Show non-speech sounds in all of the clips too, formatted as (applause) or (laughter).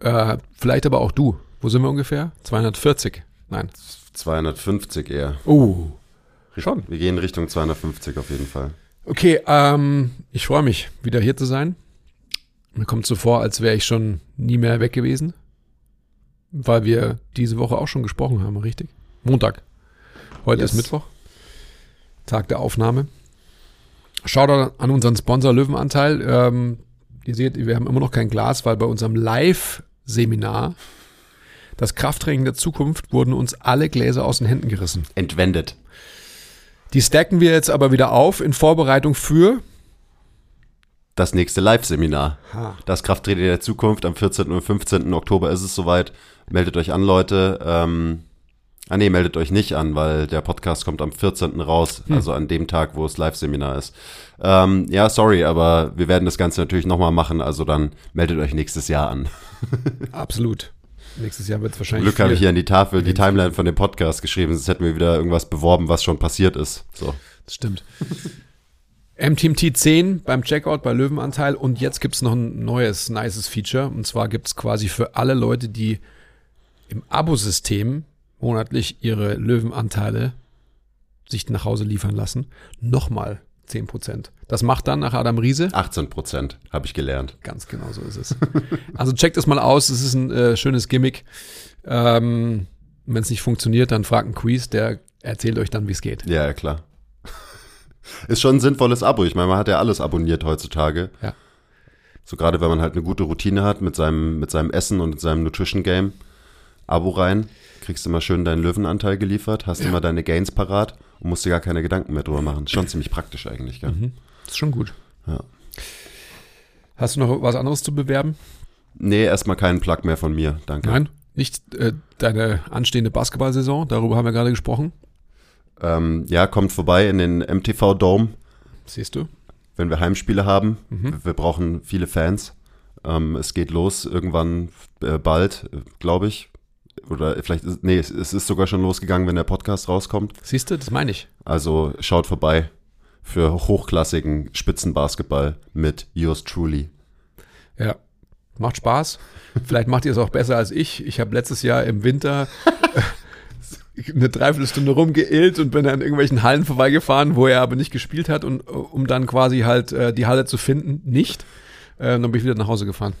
Äh, vielleicht aber auch du. Wo sind wir ungefähr? 240? Nein. 250 eher. Oh, schon. Wir gehen Richtung 250 auf jeden Fall. Okay, ähm, ich freue mich, wieder hier zu sein. Mir kommt so vor, als wäre ich schon nie mehr weg gewesen. Weil wir diese Woche auch schon gesprochen haben, richtig? Montag. Heute Yes. ist Mittwoch. Tag der Aufnahme. Shoutout an unseren Sponsor Löwenanteil. Ähm, ihr seht, wir haben immer noch kein Glas, weil bei unserem Live-Seminar, das Krafttraining der Zukunft, wurden uns alle Gläser aus den Händen gerissen. Entwendet. Die stacken wir jetzt aber wieder auf in Vorbereitung für Das nächste Live-Seminar. Das Krafttraining der Zukunft am 14. und 15. Oktober ist es soweit. Meldet euch an, Leute. Ähm, ah nee, meldet euch nicht an, weil der Podcast kommt am 14. raus, also an dem Tag, wo das Live-Seminar ist. Ähm, ja, sorry, aber wir werden das Ganze natürlich nochmal machen, also dann meldet euch nächstes Jahr an. (laughs) Absolut. Nächstes Jahr wird es wahrscheinlich. Glück habe ich hier an die Tafel die Timeline von dem Podcast geschrieben, sonst hätten wir wieder irgendwas beworben, was schon passiert ist. So. Das stimmt. (laughs) MTMT 10 beim Checkout bei Löwenanteil und jetzt gibt es noch ein neues, nices Feature. Und zwar gibt es quasi für alle Leute, die im Abosystem monatlich ihre Löwenanteile sich nach Hause liefern lassen, nochmal 10%. Das macht dann nach Adam Riese. 18 Prozent, habe ich gelernt. Ganz genau so ist es. (laughs) Also checkt es mal aus, es ist ein äh, schönes Gimmick. Ähm, Wenn es nicht funktioniert, dann fragt einen Quiz, der erzählt euch dann, wie es geht. Ja, ja, klar. (laughs) Ist schon ein sinnvolles Abo. Ich meine, man hat ja alles abonniert heutzutage. Ja. So gerade wenn man halt eine gute Routine hat mit seinem, mit seinem Essen und seinem Nutrition Game. Abo rein, kriegst immer schön deinen Löwenanteil geliefert, hast immer deine Gains parat und musst dir gar keine Gedanken mehr drüber machen. Schon ziemlich praktisch eigentlich, gell? Das ist schon gut. Ja. Hast du noch was anderes zu bewerben? Nee, erstmal keinen Plug mehr von mir, danke. Nein? Nicht äh, deine anstehende Basketballsaison, darüber haben wir gerade gesprochen. Ähm, ja, kommt vorbei in den MTV Dome, Siehst du? wenn wir Heimspiele haben. Mhm. Wir brauchen viele Fans. Ähm, es geht los irgendwann äh, bald, äh, glaube ich. Oder vielleicht ist, nee, es, es ist sogar schon losgegangen, wenn der Podcast rauskommt. Siehst du, das meine ich. Also schaut vorbei für hochklassigen Spitzenbasketball mit yours truly. Ja. Macht Spaß. Vielleicht macht ihr es auch besser als ich. Ich habe letztes Jahr im Winter eine Dreiviertelstunde rumgeirrt und bin in irgendwelchen Hallen vorbeigefahren, wo er aber nicht gespielt hat und äh, um dann quasi halt äh, die Halle zu finden, nicht. Äh, dann bin ich wieder nach Hause gefahren.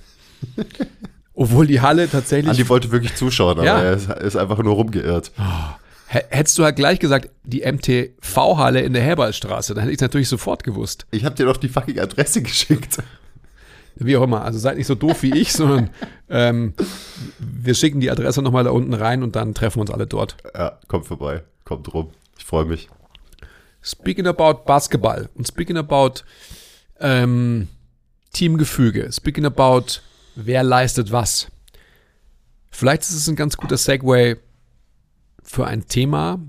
(laughs) Obwohl die Halle tatsächlich Andi wollte wirklich zuschauen, aber Ja. er ist, ist einfach nur rumgeirrt. H- Hättest du halt gleich gesagt, die MTV-Halle in der Herbalstraße, dann hätte ich es natürlich sofort gewusst. Ich habe dir doch die fucking Adresse geschickt. Wie auch immer. Also seid nicht so doof wie ich, sondern ähm, wir schicken die Adresse nochmal da unten rein und dann treffen wir uns alle dort. Ja, kommt vorbei. Kommt rum. Ich freue mich. Speaking about Basketball und speaking about ähm, Teamgefüge, speaking about wer leistet was. Vielleicht ist es ein ganz guter Segway für ein Thema,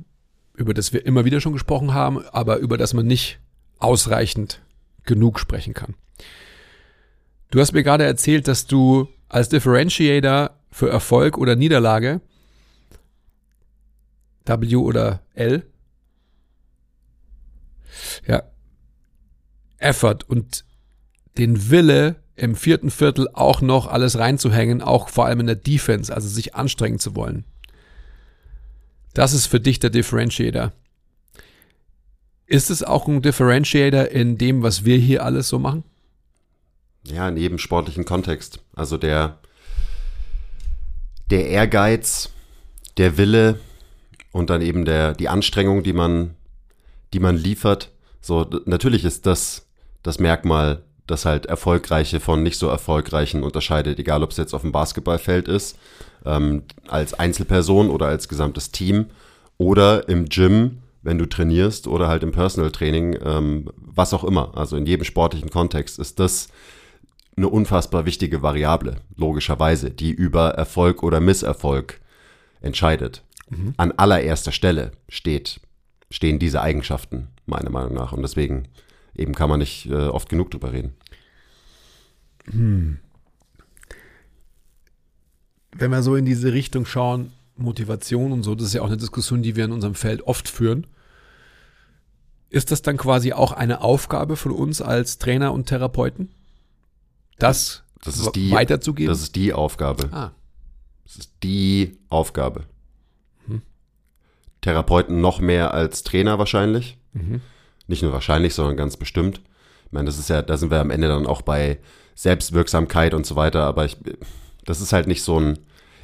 über das wir immer wieder schon gesprochen haben, aber über das man nicht ausreichend genug sprechen kann. Du hast mir gerade erzählt, dass du als Differentiator für Erfolg oder Niederlage W oder L ja, Effort und den Wille im vierten Viertel auch noch alles reinzuhängen, auch vor allem in der Defense, also sich anstrengen zu wollen. Das ist für dich der Differentiator. Ist es auch ein Differentiator in dem, was wir hier alles so machen? Ja, in jedem sportlichen Kontext. Also der, der Ehrgeiz, der Wille und dann eben der, die Anstrengung, die man, die man liefert. So, natürlich ist das das Merkmal das halt erfolgreiche von nicht so erfolgreichen unterscheidet, egal ob es jetzt auf dem Basketballfeld ist, ähm, als Einzelperson oder als gesamtes Team oder im Gym, wenn du trainierst oder halt im Personal Training, ähm, was auch immer. Also in jedem sportlichen Kontext ist das eine unfassbar wichtige Variable, logischerweise, die über Erfolg oder Misserfolg entscheidet. Mhm. An allererster Stelle steht, stehen diese Eigenschaften, meiner Meinung nach. Und deswegen eben kann man nicht äh, oft genug drüber reden. Hm. Wenn wir so in diese Richtung schauen, Motivation und so, das ist ja auch eine Diskussion, die wir in unserem Feld oft führen. Ist das dann quasi auch eine Aufgabe von uns als Trainer und Therapeuten? Das, das die, weiterzugeben? Das ist die Aufgabe. Ah. Das ist die Aufgabe. Mhm. Therapeuten noch mehr als Trainer wahrscheinlich. Mhm. Nicht nur wahrscheinlich, sondern ganz bestimmt. Ich meine, das ist ja, da sind wir am Ende dann auch bei Selbstwirksamkeit und so weiter, aber ich, das ist halt nicht so ein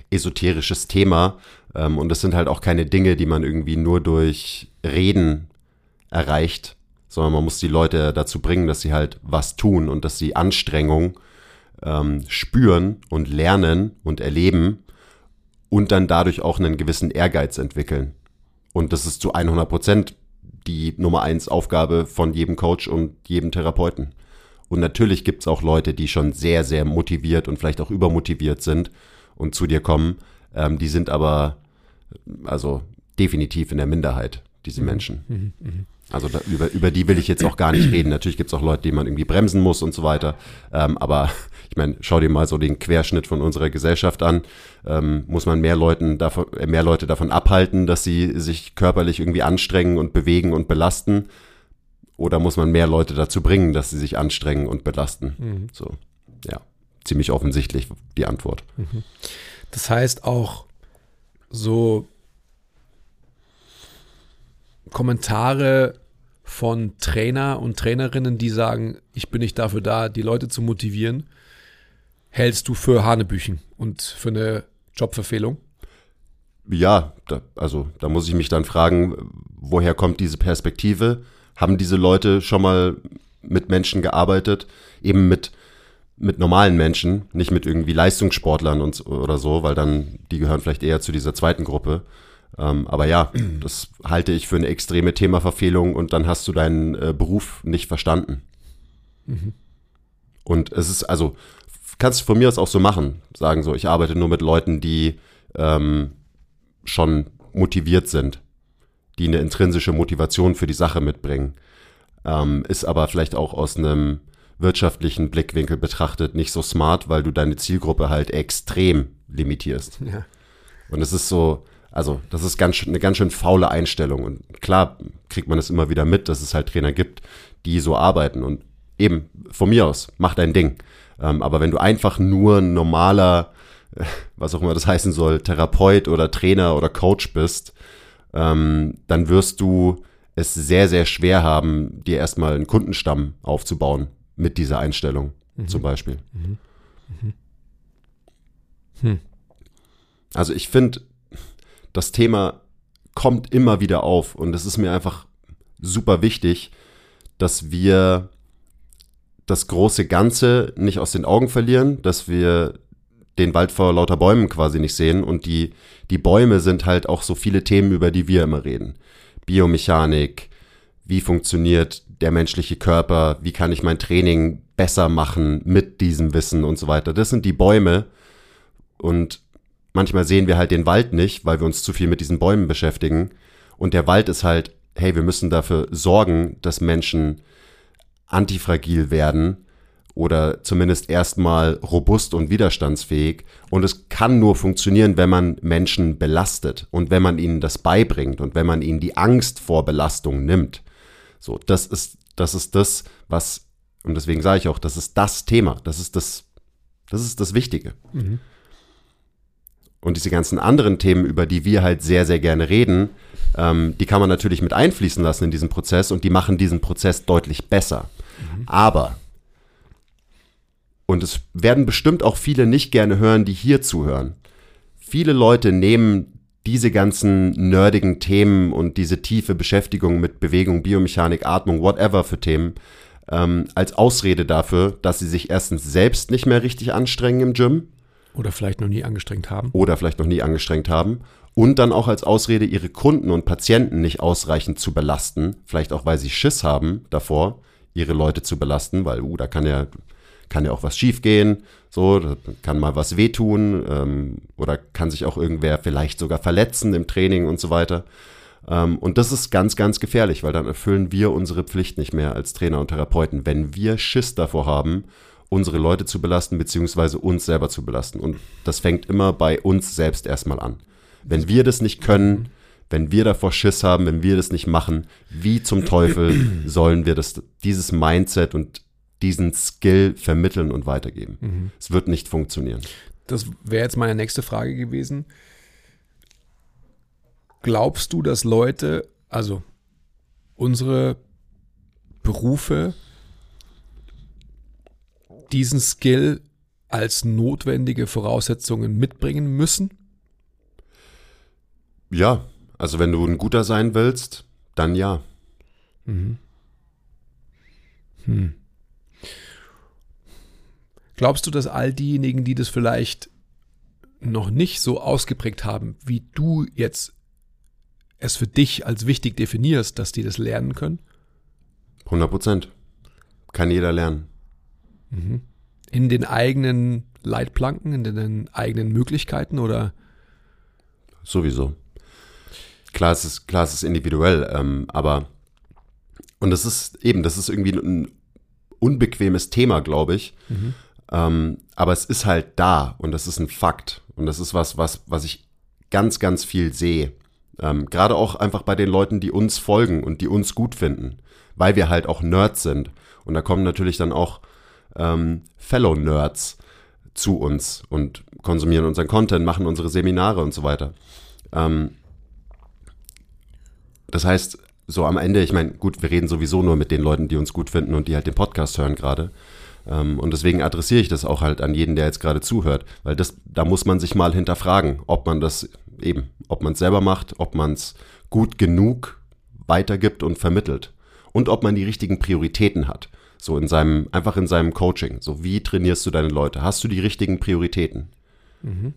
esoterisches Thema ähm, und das sind halt auch keine Dinge, die man irgendwie nur durch Reden erreicht, sondern man muss die Leute dazu bringen, dass sie halt was tun und dass sie Anstrengung ähm, spüren und lernen und erleben und dann dadurch auch einen gewissen Ehrgeiz entwickeln. Und das ist zu 100 Prozent die Nummer eins Aufgabe von jedem Coach und jedem Therapeuten. Und natürlich gibt es auch Leute, die schon sehr, sehr motiviert und vielleicht auch übermotiviert sind und zu dir kommen. Ähm, die sind aber also definitiv in der Minderheit, diese mhm. Menschen. Mhm, mh. Also da, über, über die will ich jetzt auch gar nicht reden. Natürlich gibt es auch Leute, die man irgendwie bremsen muss und so weiter. Ähm, aber (laughs) ich meine, schau dir mal so den Querschnitt von unserer Gesellschaft an. Ähm, muss man mehr, Leuten davon, äh, mehr Leute davon abhalten, dass sie sich körperlich irgendwie anstrengen und bewegen und belasten? Oder muss man mehr Leute dazu bringen, dass sie sich anstrengen und belasten? Mhm. So, ja, ziemlich offensichtlich die Antwort. Mhm. Das heißt auch so Kommentare von Trainer und Trainerinnen, die sagen, ich bin nicht dafür da, die Leute zu motivieren, hältst du für Hanebüchen und für eine Jobverfehlung? Ja, da, also da muss ich mich dann fragen, woher kommt diese Perspektive? Haben diese Leute schon mal mit Menschen gearbeitet, eben mit mit normalen Menschen, nicht mit irgendwie Leistungssportlern und oder so, weil dann die gehören vielleicht eher zu dieser zweiten Gruppe. Ähm, aber ja, das halte ich für eine extreme Themaverfehlung und dann hast du deinen äh, Beruf nicht verstanden. Mhm. Und es ist, also, kannst du von mir aus auch so machen, sagen so, ich arbeite nur mit Leuten, die ähm, schon motiviert sind, die eine intrinsische Motivation für die Sache mitbringen. Ähm, ist aber vielleicht auch aus einem wirtschaftlichen Blickwinkel betrachtet nicht so smart, weil du deine Zielgruppe halt extrem limitierst. Ja. Und es ist so, also, das ist ganz, eine ganz schön faule Einstellung. Und klar kriegt man es immer wieder mit, dass es halt Trainer gibt, die so arbeiten. Und eben, von mir aus, mach dein Ding. Ähm, aber wenn du einfach nur ein normaler, (laughs) was auch immer das heißen soll, Therapeut oder Trainer oder Coach bist, ähm, dann wirst du es sehr, sehr schwer haben, dir erstmal einen Kundenstamm aufzubauen mit dieser Einstellung, mhm. zum Beispiel. Mhm. Mhm. Hm. Also ich finde, das Thema kommt immer wieder auf und es ist mir einfach super wichtig, dass wir das große Ganze nicht aus den Augen verlieren, dass wir den Wald vor lauter Bäumen quasi nicht sehen und die, die Bäume sind halt auch so viele Themen, über die wir immer reden. Biomechanik, wie funktioniert der menschliche Körper, wie kann ich mein Training besser machen mit diesem Wissen und so weiter. Das sind die Bäume und manchmal sehen wir halt den Wald nicht, weil wir uns zu viel mit diesen Bäumen beschäftigen. Und der Wald ist halt, hey, wir müssen dafür sorgen, dass Menschen antifragil werden oder zumindest erstmal robust und widerstandsfähig. Und es kann nur funktionieren, wenn man Menschen belastet und wenn man ihnen das beibringt und wenn man ihnen die Angst vor Belastung nimmt. So, das ist, das ist das, was, und deswegen sage ich auch, das ist das Thema, das ist das, das ist das Wichtige. Mhm. Und diese ganzen anderen Themen, über die wir halt sehr, sehr gerne reden, ähm, die kann man natürlich mit einfließen lassen in diesen Prozess und die machen diesen Prozess deutlich besser. Mhm. Aber, und es werden bestimmt auch viele nicht gerne hören, die hier zuhören, viele Leute nehmen diese ganzen nerdigen Themen und diese tiefe Beschäftigung mit Bewegung, Biomechanik, Atmung, whatever für Themen, ähm, als Ausrede dafür, dass sie sich erstens selbst nicht mehr richtig anstrengen im Gym Oder vielleicht noch nie angestrengt haben. oder vielleicht noch nie angestrengt haben und dann auch als Ausrede ihre Kunden und Patienten nicht ausreichend zu belasten, vielleicht auch weil sie Schiss haben davor, ihre Leute zu belasten, weil uh, da kann ja kann ja auch was schiefgehen, so kann mal was wehtun ähm, oder kann sich auch irgendwer vielleicht sogar verletzen im Training und so weiter. Ähm, und das ist ganz, ganz gefährlich, weil dann erfüllen wir unsere Pflicht nicht mehr als Trainer und Therapeuten, wenn wir Schiss davor haben, unsere Leute zu belasten, beziehungsweise uns selber zu belasten. Und das fängt immer bei uns selbst erstmal an. Wenn wir das nicht können, wenn wir davor Schiss haben, wenn wir das nicht machen, wie zum Teufel (clears throat) sollen wir das, dieses Mindset und diesen Skill vermitteln und weitergeben? Es wird nicht funktionieren. Das wäre jetzt meine nächste Frage gewesen. Glaubst du, dass Leute, also unsere Berufe, diesen Skill als notwendige Voraussetzungen mitbringen müssen? Ja, also wenn du ein guter sein willst, dann ja. Glaubst du, dass all diejenigen, die das vielleicht noch nicht so ausgeprägt haben, wie du jetzt es für dich als wichtig definierst, dass die das lernen können? 100 Prozent. Kann jeder lernen. In den eigenen Leitplanken, in den eigenen Möglichkeiten oder? Sowieso. Klar, es ist, klar, es ist individuell, ähm, aber und das ist eben, das ist irgendwie ein unbequemes Thema, glaube ich. Ähm, aber es ist halt da und das ist ein Fakt. Und das ist was, was, was ich ganz, ganz viel sehe. Ähm, Gerade auch einfach bei den Leuten, die uns folgen und die uns gut finden, weil wir halt auch Nerds sind. Und da kommen natürlich dann auch ähm, Fellow Nerds zu uns und konsumieren unseren Content, machen unsere Seminare und so weiter. Ähm, das heißt, so am Ende, ich meine, gut, wir reden sowieso nur mit den Leuten, die uns gut finden und die halt den Podcast hören gerade. Ähm, und deswegen adressiere ich das auch halt an jeden, der jetzt gerade zuhört, weil das, da muss man sich mal hinterfragen, ob man das eben, ob man es selber macht, ob man es gut genug weitergibt und vermittelt und ob man die richtigen Prioritäten hat. So in seinem, einfach in seinem Coaching. So, wie trainierst du deine Leute? Hast du die richtigen Prioritäten?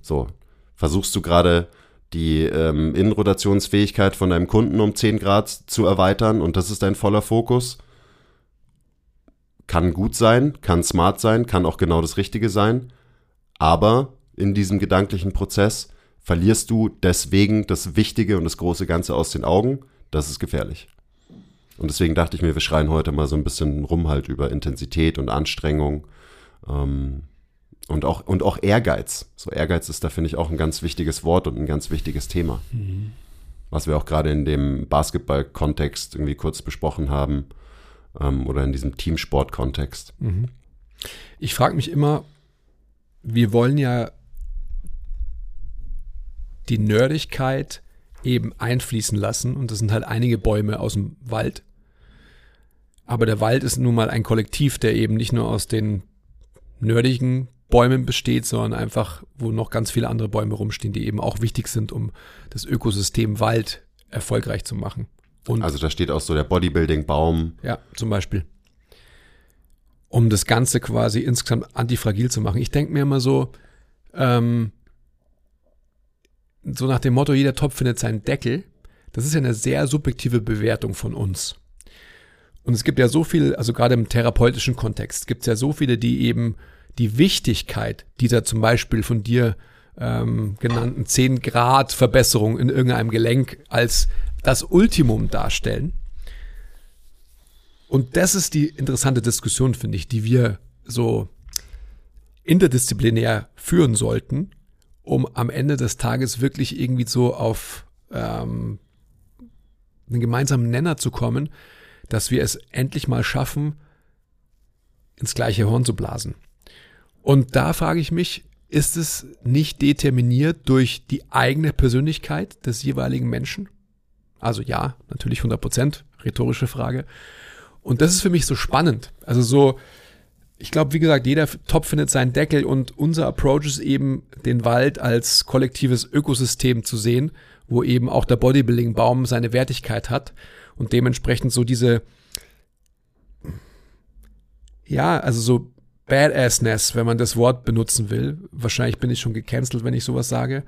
So, versuchst du gerade die ähm, Innenrotationsfähigkeit von deinem Kunden um 10 Grad zu erweitern und das ist dein voller Fokus? Kann gut sein, kann smart sein, kann auch genau das Richtige sein, aber in diesem gedanklichen Prozess verlierst du deswegen das Wichtige und das große Ganze aus den Augen. Das ist gefährlich. Und deswegen dachte ich mir, wir schreien heute mal so ein bisschen rum halt über Intensität und Anstrengung. Ähm, und auch, und auch Ehrgeiz. So Ehrgeiz ist da, finde ich, auch ein ganz wichtiges Wort und ein ganz wichtiges Thema. Was wir auch gerade in dem Basketball-Kontext irgendwie kurz besprochen haben. Ähm, oder in diesem Teamsport-Kontext. Ich frage mich immer, wir wollen ja die Nerdigkeit eben einfließen lassen und das sind halt einige Bäume aus dem Wald. Aber der Wald ist nun mal ein Kollektiv, der eben nicht nur aus den nerdigen Bäumen besteht, sondern einfach, wo noch ganz viele andere Bäume rumstehen, die eben auch wichtig sind, um das Ökosystem Wald erfolgreich zu machen. Und Also da steht auch so der Bodybuilding-Baum. ja, zum Beispiel. Um das Ganze quasi insgesamt antifragil zu machen. Ich denke mir immer so, ähm, so nach dem Motto, jeder Topf findet seinen Deckel. Das ist ja eine sehr subjektive Bewertung von uns. Und es gibt ja so viel, also gerade im therapeutischen Kontext, gibt es ja so viele, die eben die Wichtigkeit dieser zum Beispiel von dir ähm, genannten 10 Grad Verbesserung in irgendeinem Gelenk als das Ultimum darstellen. Und das ist die interessante Diskussion, finde ich, die wir so interdisziplinär führen sollten, um am Ende des Tages wirklich irgendwie so auf ähm, einen gemeinsamen Nenner zu kommen, dass wir es endlich mal schaffen, ins gleiche Horn zu blasen. Und da frage ich mich, ist es nicht determiniert durch die eigene Persönlichkeit des jeweiligen Menschen? Also ja, natürlich 100 Prozent, rhetorische Frage. Und das ist für mich so spannend. Also so, ich glaube, wie gesagt, jeder Topf findet seinen Deckel und unser Approach ist eben, den Wald als kollektives Ökosystem zu sehen, wo eben auch der Bodybuilding-Baum seine Wertigkeit hat und dementsprechend so diese ja, also so Badassness, wenn man das Wort benutzen will. Wahrscheinlich bin ich schon gecancelt, wenn ich sowas sage.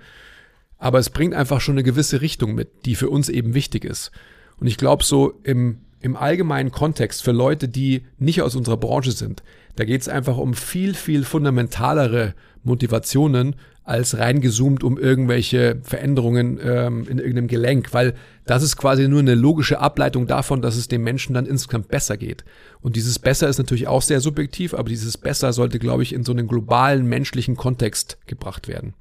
Aber es bringt einfach schon eine gewisse Richtung mit, die für uns eben wichtig ist. Und ich glaube, so im, im allgemeinen Kontext für Leute, die nicht aus unserer Branche sind, da geht es einfach um viel, viel fundamentalere Motivationen als reingezoomt um irgendwelche Veränderungen ähm, in irgendeinem Gelenk, weil das ist quasi nur eine logische Ableitung davon, dass es dem Menschen dann insgesamt besser geht. Und dieses Besser ist natürlich auch sehr subjektiv, aber dieses Besser sollte, glaube ich, in so einen globalen menschlichen Kontext gebracht werden.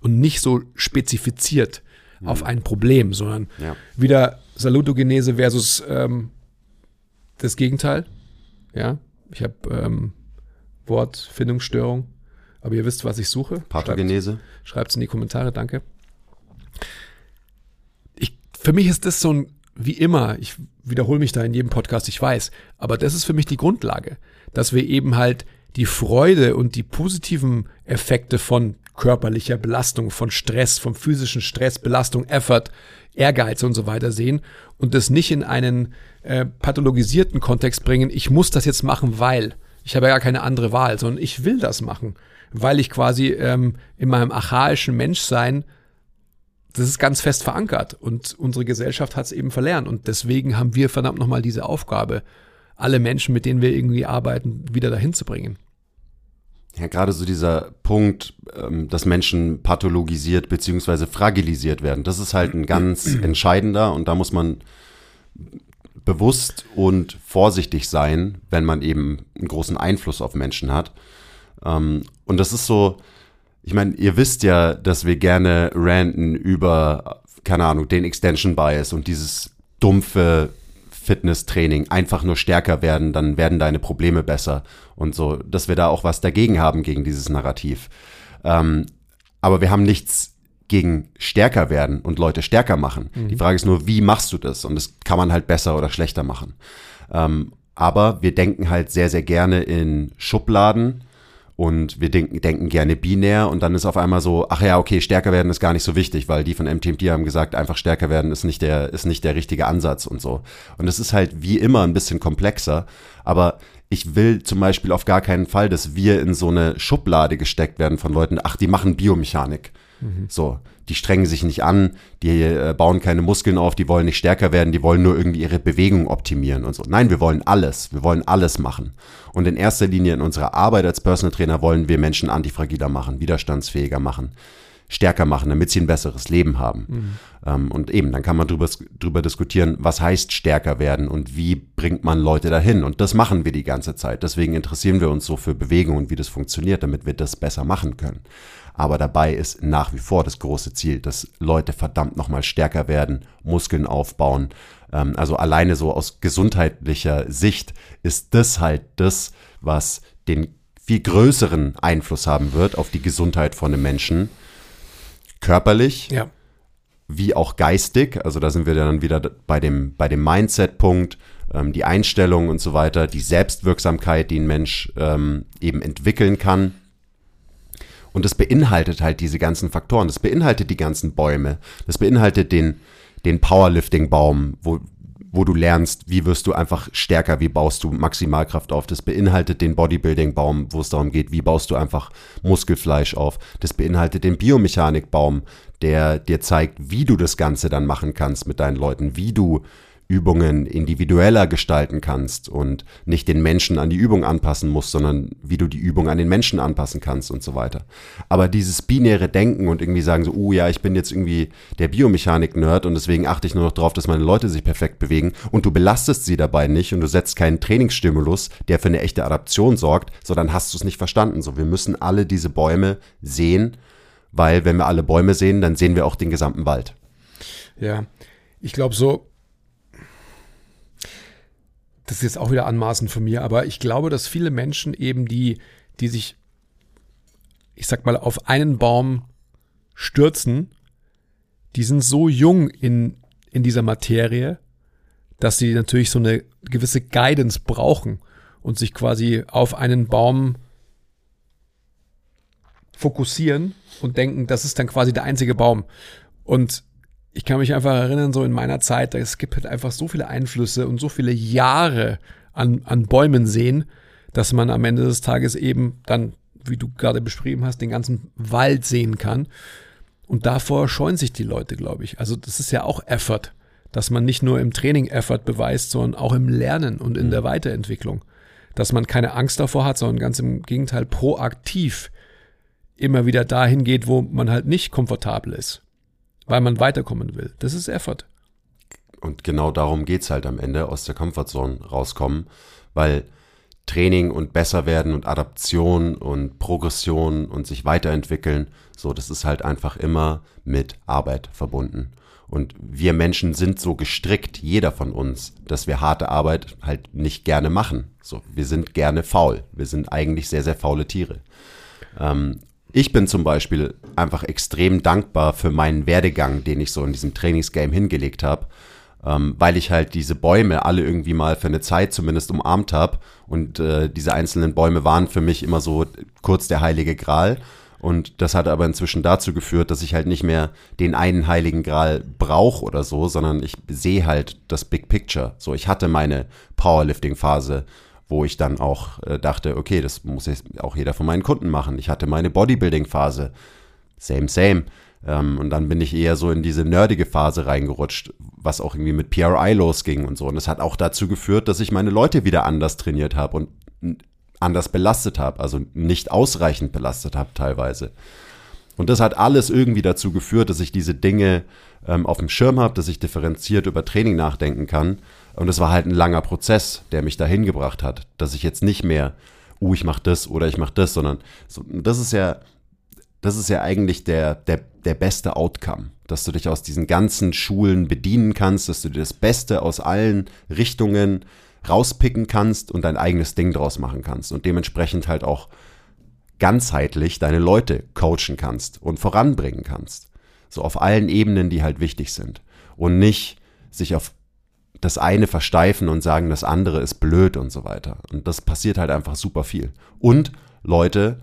Und nicht so spezifiziert mhm. auf ein Problem, sondern ja. wieder Salutogenese versus ähm, das Gegenteil. Ja, ich habe ähm, Wortfindungsstörung. Aber ihr wisst, was ich suche. Pathogenese. Schreibt es in die Kommentare, danke. Ich, für mich ist das so ein, wie immer, ich wiederhole mich da in jedem Podcast, ich weiß, aber das ist für mich die Grundlage, dass wir eben halt die Freude und die positiven Effekte von körperlicher Belastung, von Stress, vom physischen Stress, Belastung, Effort, Ehrgeiz und so weiter sehen und das nicht in einen äh, pathologisierten Kontext bringen, ich muss das jetzt machen, weil ich habe ja gar keine andere Wahl, sondern ich will das machen weil ich quasi ähm, in meinem archaischen Menschsein, das ist ganz fest verankert und unsere Gesellschaft hat es eben verlernt und deswegen haben wir verdammt nochmal diese Aufgabe, alle Menschen, mit denen wir irgendwie arbeiten, wieder dahin zu bringen. Ja, gerade so dieser Punkt, ähm, dass Menschen pathologisiert beziehungsweise fragilisiert werden, das ist halt ein ganz (clears throat) entscheidender und da muss man bewusst und vorsichtig sein, wenn man eben einen großen Einfluss auf Menschen hat. Ähm, und das ist so, ich meine, ihr wisst ja, dass wir gerne ranten über, keine Ahnung, den Extension Bias und dieses dumpfe Fitnesstraining, einfach nur stärker werden, dann werden deine Probleme besser und so, dass wir da auch was dagegen haben gegen dieses Narrativ. Ähm, aber wir haben nichts gegen stärker werden und Leute stärker machen. Mhm. Die Frage ist nur, wie machst du das? Und das kann man halt besser oder schlechter machen. Ähm, aber wir denken halt sehr, sehr gerne in Schubladen und wir denken, denken gerne binär und dann ist auf einmal so, ach ja, okay, stärker werden ist gar nicht so wichtig, weil die von MTMT haben gesagt, einfach stärker werden ist nicht der, ist nicht der richtige Ansatz und so. Und es ist halt wie immer ein bisschen komplexer, aber ich will zum Beispiel auf gar keinen Fall, dass wir in so eine Schublade gesteckt werden von Leuten, ach, die machen Biomechanik. Mhm. So, die strengen sich nicht an, die äh, bauen keine Muskeln auf, die wollen nicht stärker werden, die wollen nur irgendwie ihre Bewegung optimieren und so. Nein, wir wollen alles, wir wollen alles machen. Und in erster Linie in unserer Arbeit als Personal Trainer wollen wir Menschen antifragiler machen, widerstandsfähiger machen, stärker machen, damit sie ein besseres Leben haben. Mhm. Ähm, und eben, dann kann man drüber, drüber diskutieren, was heißt stärker werden und wie bringt man Leute dahin. Und das machen wir die ganze Zeit. Deswegen interessieren wir uns so für Bewegung und wie das funktioniert, damit wir das besser machen können. Aber dabei ist nach wie vor das große Ziel, dass Leute verdammt nochmal stärker werden, Muskeln aufbauen. Ähm, also alleine so aus gesundheitlicher Sicht ist das halt das, was den viel größeren Einfluss haben wird auf die Gesundheit von einem Menschen. Körperlich. Ja. Wie auch geistig, also da sind wir dann wieder bei dem, bei dem Mindset-Punkt, ähm, die Einstellung und so weiter, die Selbstwirksamkeit, die ein Mensch ähm, eben entwickeln kann und das beinhaltet halt diese ganzen Faktoren. Das beinhaltet die ganzen Bäume. Das beinhaltet den, den Powerlifting-Baum, wo, wo du lernst, wie wirst du einfach stärker, wie baust du Maximalkraft auf. Das beinhaltet den Bodybuilding-Baum, wo es darum geht, wie baust du einfach Muskelfleisch auf. Das beinhaltet den Biomechanik-Baum, der dir zeigt, wie du das Ganze dann machen kannst mit deinen Leuten, wie du Übungen individueller gestalten kannst und nicht den Menschen an die Übung anpassen musst, sondern wie du die Übung an den Menschen anpassen kannst und so weiter. Aber dieses binäre Denken und irgendwie sagen so, oh ja, ich bin jetzt irgendwie der Biomechanik-Nerd und deswegen achte ich nur noch darauf, dass meine Leute sich perfekt bewegen und du belastest sie dabei nicht und du setzt keinen Trainingsstimulus, der für eine echte Adaption sorgt, sondern hast du es nicht verstanden. So, wir müssen alle diese Bäume sehen, weil wenn wir alle Bäume sehen, dann sehen wir auch den gesamten Wald. Ja, ich glaube so, das ist jetzt auch wieder anmaßend von mir, aber ich glaube, dass viele Menschen eben, die, die sich, ich sag mal, auf einen Baum stürzen, die sind so jung in, in dieser Materie, dass sie natürlich so eine gewisse Guidance brauchen und sich quasi auf einen Baum fokussieren und denken, das ist dann quasi der einzige Baum. Und ich kann mich einfach erinnern, so in meiner Zeit, es gibt halt einfach so viele Einflüsse und so viele Jahre an, an Bäumen sehen, dass man am Ende des Tages eben dann, wie du gerade beschrieben hast, den ganzen Wald sehen kann. Und davor scheuen sich die Leute, glaube ich. Also das ist ja auch Effort, dass man nicht nur im Training Effort beweist, sondern auch im Lernen und in der Weiterentwicklung. Dass man keine Angst davor hat, sondern ganz im Gegenteil proaktiv immer wieder dahin geht, wo man halt nicht komfortabel ist, weil man weiterkommen will. Das ist Effort. Und genau darum geht's halt am Ende, aus der Comfortzone rauskommen, weil Training und besser werden und Adaption und Progression und sich weiterentwickeln, so, das ist halt einfach immer mit Arbeit verbunden. Und wir Menschen sind so gestrickt, jeder von uns, dass wir harte Arbeit halt nicht gerne machen. So, wir sind gerne faul. Wir sind eigentlich sehr, sehr faule Tiere. Ähm, ich bin zum Beispiel einfach extrem dankbar für meinen Werdegang, den ich so in diesem Trainingsgame hingelegt habe, ähm, weil ich halt diese Bäume alle irgendwie mal für eine Zeit zumindest umarmt habe. Und äh, diese einzelnen Bäume waren für mich immer so kurz der heilige Gral. Und das hat aber inzwischen dazu geführt, dass ich halt nicht mehr den einen heiligen Gral brauche oder so, sondern ich sehe halt das Big Picture. So, ich hatte meine Powerlifting-Phase, wo ich dann auch äh, dachte, okay, das muss jetzt auch jeder von meinen Kunden machen. Ich hatte meine Bodybuilding-Phase. Same, same. Ähm, und dann bin ich eher so in diese nerdige Phase reingerutscht, was auch irgendwie mit PRI losging und so. Und das hat auch dazu geführt, dass ich meine Leute wieder anders trainiert habe und anders belastet habe, also nicht ausreichend belastet habe teilweise. Und das hat alles irgendwie dazu geführt, dass ich diese Dinge ähm, auf dem Schirm habe, dass ich differenziert über Training nachdenken kann. Und es war halt ein langer Prozess, der mich dahin gebracht hat, dass ich jetzt nicht mehr, uh, ich mache das oder ich mache das, sondern so, das ist ja, das ist ja eigentlich der, der, der beste Outcome, dass du dich aus diesen ganzen Schulen bedienen kannst, dass du dir das Beste aus allen Richtungen rauspicken kannst und dein eigenes Ding draus machen kannst und dementsprechend halt auch ganzheitlich deine Leute coachen kannst und voranbringen kannst. So auf allen Ebenen, die halt wichtig sind. Und nicht sich auf das eine versteifen und sagen, das andere ist blöd und so weiter. Und das passiert halt einfach super viel. Und Leute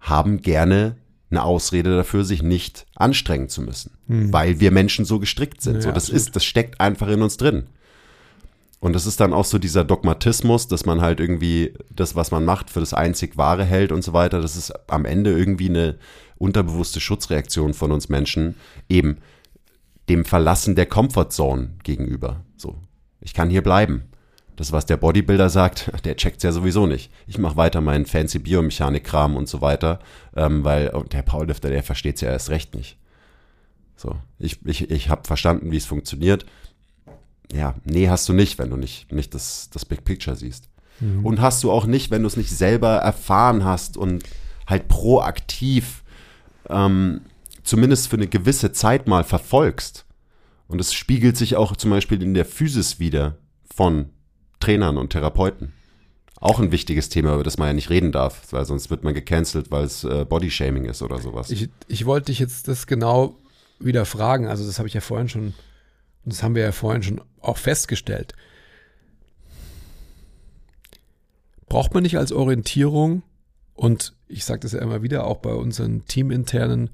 haben gerne eine Ausrede dafür, sich nicht anstrengen zu müssen, hm. weil wir Menschen so gestrickt sind. Ja, so, das absolut. ist, das steckt einfach in uns drin. Und das ist dann auch so dieser Dogmatismus, dass man halt irgendwie das, was man macht, für das einzig Wahre hält und so weiter. Das ist am Ende irgendwie eine unterbewusste Schutzreaktion von uns Menschen, eben dem Verlassen der Comfortzone gegenüber. So, ich kann hier bleiben. Das, was der Bodybuilder sagt, (laughs) der checkt's ja sowieso nicht. Ich mache weiter meinen fancy Biomechanik-Kram und so weiter, ähm, weil und der Powerlifter, der versteht's ja erst recht nicht. So, ich, ich, ich habe verstanden, wie es funktioniert ja, nee, hast du nicht, wenn du nicht, nicht das, das Big Picture siehst. Mhm. Und hast du auch nicht, wenn du es nicht selber erfahren hast und halt proaktiv ähm, zumindest für eine gewisse Zeit mal verfolgst. Und es spiegelt sich auch zum Beispiel in der Physis wieder von Trainern und Therapeuten. Auch ein wichtiges Thema, über das man ja nicht reden darf, weil sonst wird man gecancelt, weil es äh, Bodyshaming ist oder sowas. Ich, ich wollte dich jetzt das genau wieder fragen. Also, das habe ich ja vorhin schon das haben wir ja vorhin schon auch festgestellt, braucht man nicht als Orientierung und ich sage das ja immer wieder auch bei unseren teaminternen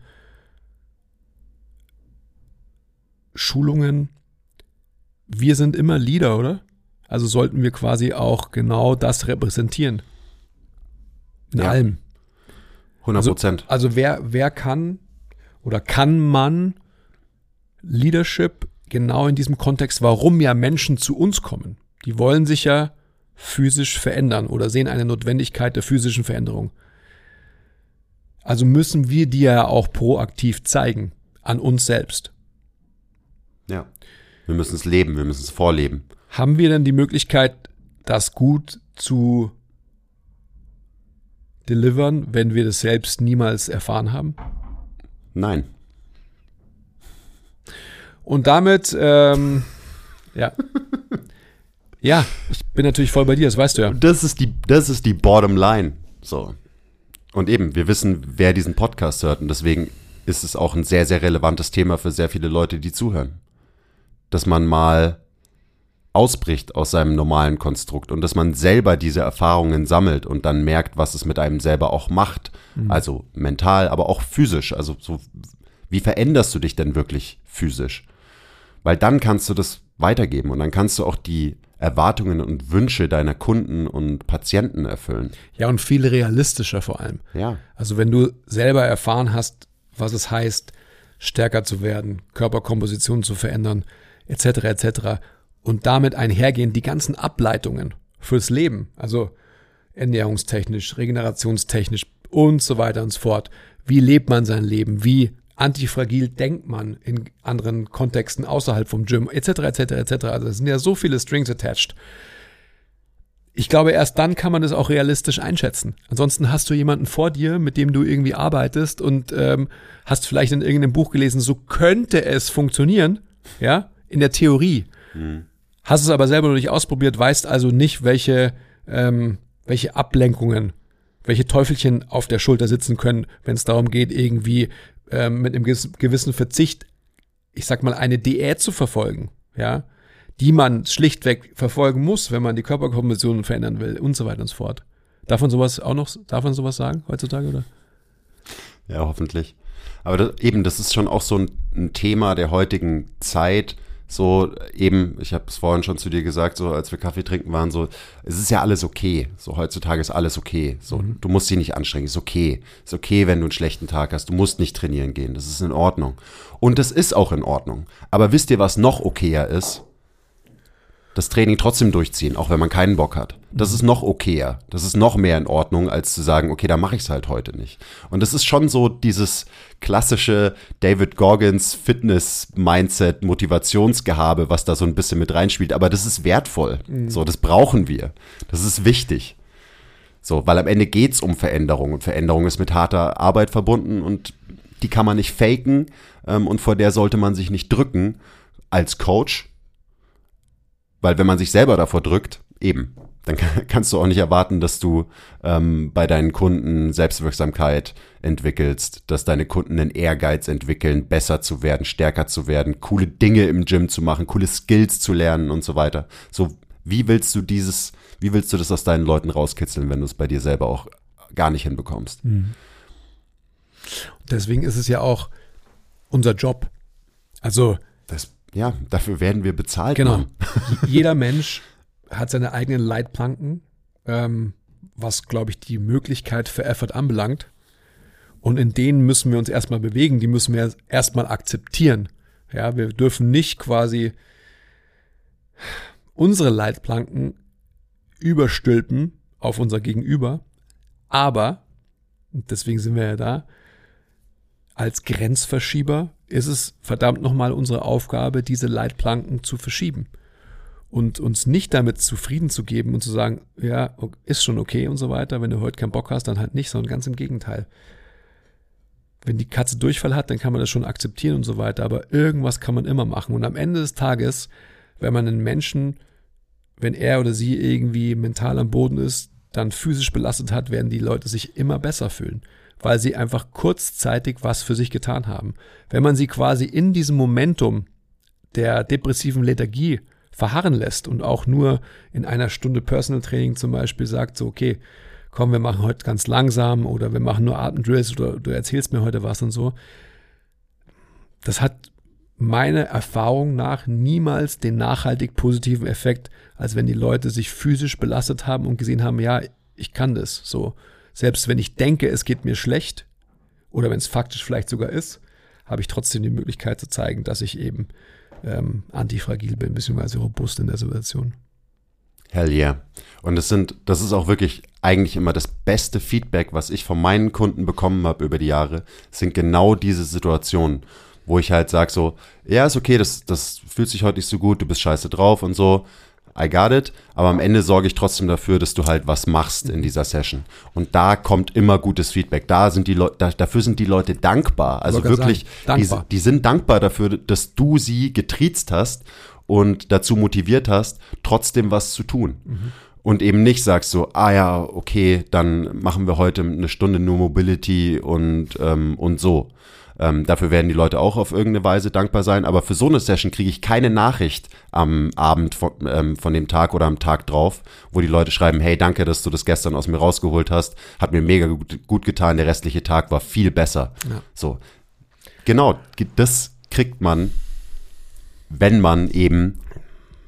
Schulungen, wir sind immer Leader, oder? Also sollten wir quasi auch genau das repräsentieren. In ja. allem. 100 Prozent. Also, also wer, wer kann oder kann man Leadership genau in diesem Kontext, warum ja Menschen zu uns kommen. Die wollen sich ja physisch verändern oder sehen eine Notwendigkeit der physischen Veränderung. Also müssen wir die ja auch proaktiv zeigen an uns selbst. Ja, wir müssen es leben, wir müssen es vorleben. Haben wir denn die Möglichkeit, das gut zu delivern, wenn wir das selbst niemals erfahren haben? Nein. Und damit, ähm, ja. ja, ich bin natürlich voll bei dir, das weißt du ja. Das ist die, das ist die Bottom Line. So. Und eben, wir wissen, wer diesen Podcast hört und deswegen ist es auch ein sehr, sehr relevantes Thema für sehr viele Leute, die zuhören. Dass man mal ausbricht aus seinem normalen Konstrukt und dass man selber diese Erfahrungen sammelt und dann merkt, was es mit einem selber auch macht. Mhm. Also mental, aber auch physisch. Also so, wie veränderst du dich denn wirklich physisch? Weil dann kannst du das weitergeben und dann kannst du auch die Erwartungen und Wünsche deiner Kunden und Patienten erfüllen. Ja, und viel realistischer vor allem. Ja. Also wenn du selber erfahren hast, was es heißt, stärker zu werden, Körperkomposition zu verändern, etc., etc. Und damit einhergehen die ganzen Ableitungen fürs Leben, also ernährungstechnisch, regenerationstechnisch und so weiter und so fort. Wie lebt man sein Leben? Wie antifragil denkt man in anderen Kontexten außerhalb vom Gym, etc., etc., etc. Also es sind ja so viele Strings attached. Ich glaube, erst dann kann man es auch realistisch einschätzen. Ansonsten hast du jemanden vor dir, mit dem du irgendwie arbeitest und ähm, hast vielleicht in irgendeinem Buch gelesen, so könnte es funktionieren, ja, in der Theorie. Mhm. Hast es aber selber noch nicht ausprobiert, weißt also nicht, welche, ähm, welche Ablenkungen, welche Teufelchen auf der Schulter sitzen können, wenn es darum geht, irgendwie ähm, mit einem gewissen Verzicht, ich sag mal, eine Diät zu verfolgen, ja, die man schlichtweg verfolgen muss, wenn man die Körperkomposition verändern will und so weiter und so fort. Darf man sowas auch noch, darf man sowas sagen heutzutage, oder? Ja, hoffentlich. Aber das, eben, das ist schon auch so ein, ein Thema der heutigen Zeit, so eben, ich habe es vorhin schon zu dir gesagt, so als wir Kaffee trinken waren, so, es ist ja alles okay. So heutzutage ist alles okay. So, mhm. du musst dich nicht anstrengen, ist okay. Ist okay, wenn du einen schlechten Tag hast. Du musst nicht trainieren gehen. Das ist in Ordnung. Und das ist auch in Ordnung. Aber wisst ihr, was noch okayer ist? das Training trotzdem durchziehen, auch wenn man keinen Bock hat. Das ist noch okayer. Das ist noch mehr in Ordnung, als zu sagen, okay, da mache ich es halt heute nicht. Und das ist schon so dieses klassische David Goggins Fitness-Mindset, Motivationsgehabe, was da so ein bisschen mit reinspielt. Aber das ist wertvoll. Mhm. So, das brauchen wir. Das ist wichtig. So, weil am Ende geht's um Veränderung und Veränderung ist mit harter Arbeit verbunden und die kann man nicht faken ähm, und vor der sollte man sich nicht drücken als Coach, weil wenn man sich selber davor drückt, eben, dann (laughs) kannst du auch nicht erwarten, dass du ähm, bei deinen Kunden Selbstwirksamkeit entwickelst, dass deine Kunden einen Ehrgeiz entwickeln, besser zu werden, stärker zu werden, coole Dinge im Gym zu machen, coole Skills zu lernen und so weiter. So, wie willst du dieses, wie willst du das aus deinen Leuten rauskitzeln, wenn du es bei dir selber auch gar nicht hinbekommst? Mhm. Deswegen ist es ja auch unser Job. Also das ja, dafür werden wir bezahlt. Genau. (laughs) Jeder Mensch hat seine eigenen Leitplanken, ähm, was, glaube ich, die Möglichkeit für Effort anbelangt. Und in denen müssen wir uns erstmal bewegen, die müssen wir erstmal akzeptieren. Ja, wir dürfen nicht quasi unsere Leitplanken überstülpen auf unser Gegenüber, aber, deswegen sind wir ja da, als Grenzverschieber ist es verdammt nochmal unsere Aufgabe, diese Leitplanken zu verschieben und uns nicht damit zufrieden zu geben und zu sagen, ja, ist schon okay und so weiter. Wenn du heute keinen Bock hast, dann halt nicht, sondern ganz im Gegenteil. Wenn die Katze Durchfall hat, dann kann man das schon akzeptieren und so weiter, aber irgendwas kann man immer machen. Und am Ende des Tages, wenn man einen Menschen, wenn er oder sie irgendwie mental am Boden ist, dann physisch belastet hat, werden die Leute sich immer besser fühlen weil sie einfach kurzzeitig was für sich getan haben. Wenn man sie quasi in diesem Momentum der depressiven Lethargie verharren lässt und auch nur in einer Stunde Personal Training zum Beispiel sagt, so, okay, komm, wir machen heute ganz langsam oder wir machen nur Atemdrills oder du erzählst mir heute was und so. Das hat meiner Erfahrung nach niemals den nachhaltig positiven Effekt, als wenn die Leute sich physisch belastet haben und gesehen haben, ja, ich kann das so selbst wenn ich denke, es geht mir schlecht, oder wenn es faktisch vielleicht sogar ist, habe ich trotzdem die Möglichkeit zu zeigen, dass ich eben ähm, antifragil bin, beziehungsweise robust in der Situation. Hell yeah. Und das sind, das ist auch wirklich eigentlich immer das beste Feedback, was ich von meinen Kunden bekommen habe über die Jahre, sind genau diese Situationen, wo ich halt sage so, ja, ist okay, das, das fühlt sich heute nicht so gut, du bist scheiße drauf und so. I got it, aber am Ende sorge ich trotzdem dafür, dass du halt was machst in dieser Session. Und da kommt immer gutes Feedback. Da sind die Leute, da, dafür sind die Leute dankbar. Also wirklich, die, die, sind dankbar dafür, dass du sie getriezt hast und dazu motiviert hast, trotzdem was zu tun. Mhm. Und eben nicht sagst so, ah ja, okay, dann machen wir heute eine Stunde nur Mobility und, ähm, und so. Ähm, dafür werden die Leute auch auf irgendeine Weise dankbar sein. Aber für so eine Session kriege ich keine Nachricht am Abend von, ähm, von dem Tag oder am Tag drauf, wo die Leute schreiben, hey, danke, dass du das gestern aus mir rausgeholt hast. Hat mir mega gut, gut getan. Der restliche Tag war viel besser. Ja. So. Genau, das kriegt man, wenn man eben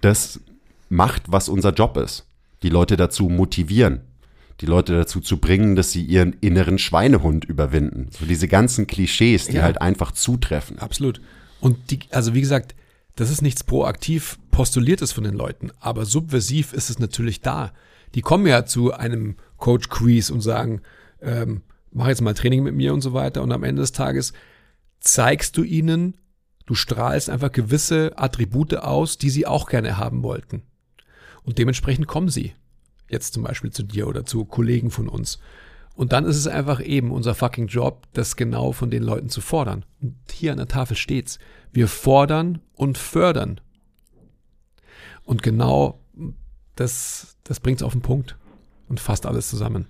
das macht, was unser Job ist. Die Leute dazu motivieren. Die Leute dazu zu bringen, dass sie ihren inneren Schweinehund überwinden. So diese ganzen Klischees, die Ja. halt einfach zutreffen. Absolut. Und die, also wie gesagt, das ist nichts proaktiv postuliertes von den Leuten, aber subversiv ist es natürlich da. Die kommen ja zu einem Coach Quiz und sagen, ähm, mach jetzt mal Training mit mir und so weiter. Und am Ende des Tages zeigst du ihnen, du strahlst einfach gewisse Attribute aus, die sie auch gerne haben wollten. Und dementsprechend kommen sie. Jetzt zum Beispiel zu dir oder zu Kollegen von uns. Und dann ist es einfach eben unser fucking Job, das genau von den Leuten zu fordern. Und hier an der Tafel steht's. Wir fordern und fördern. Und genau das, das bringt's auf den Punkt und fasst alles zusammen.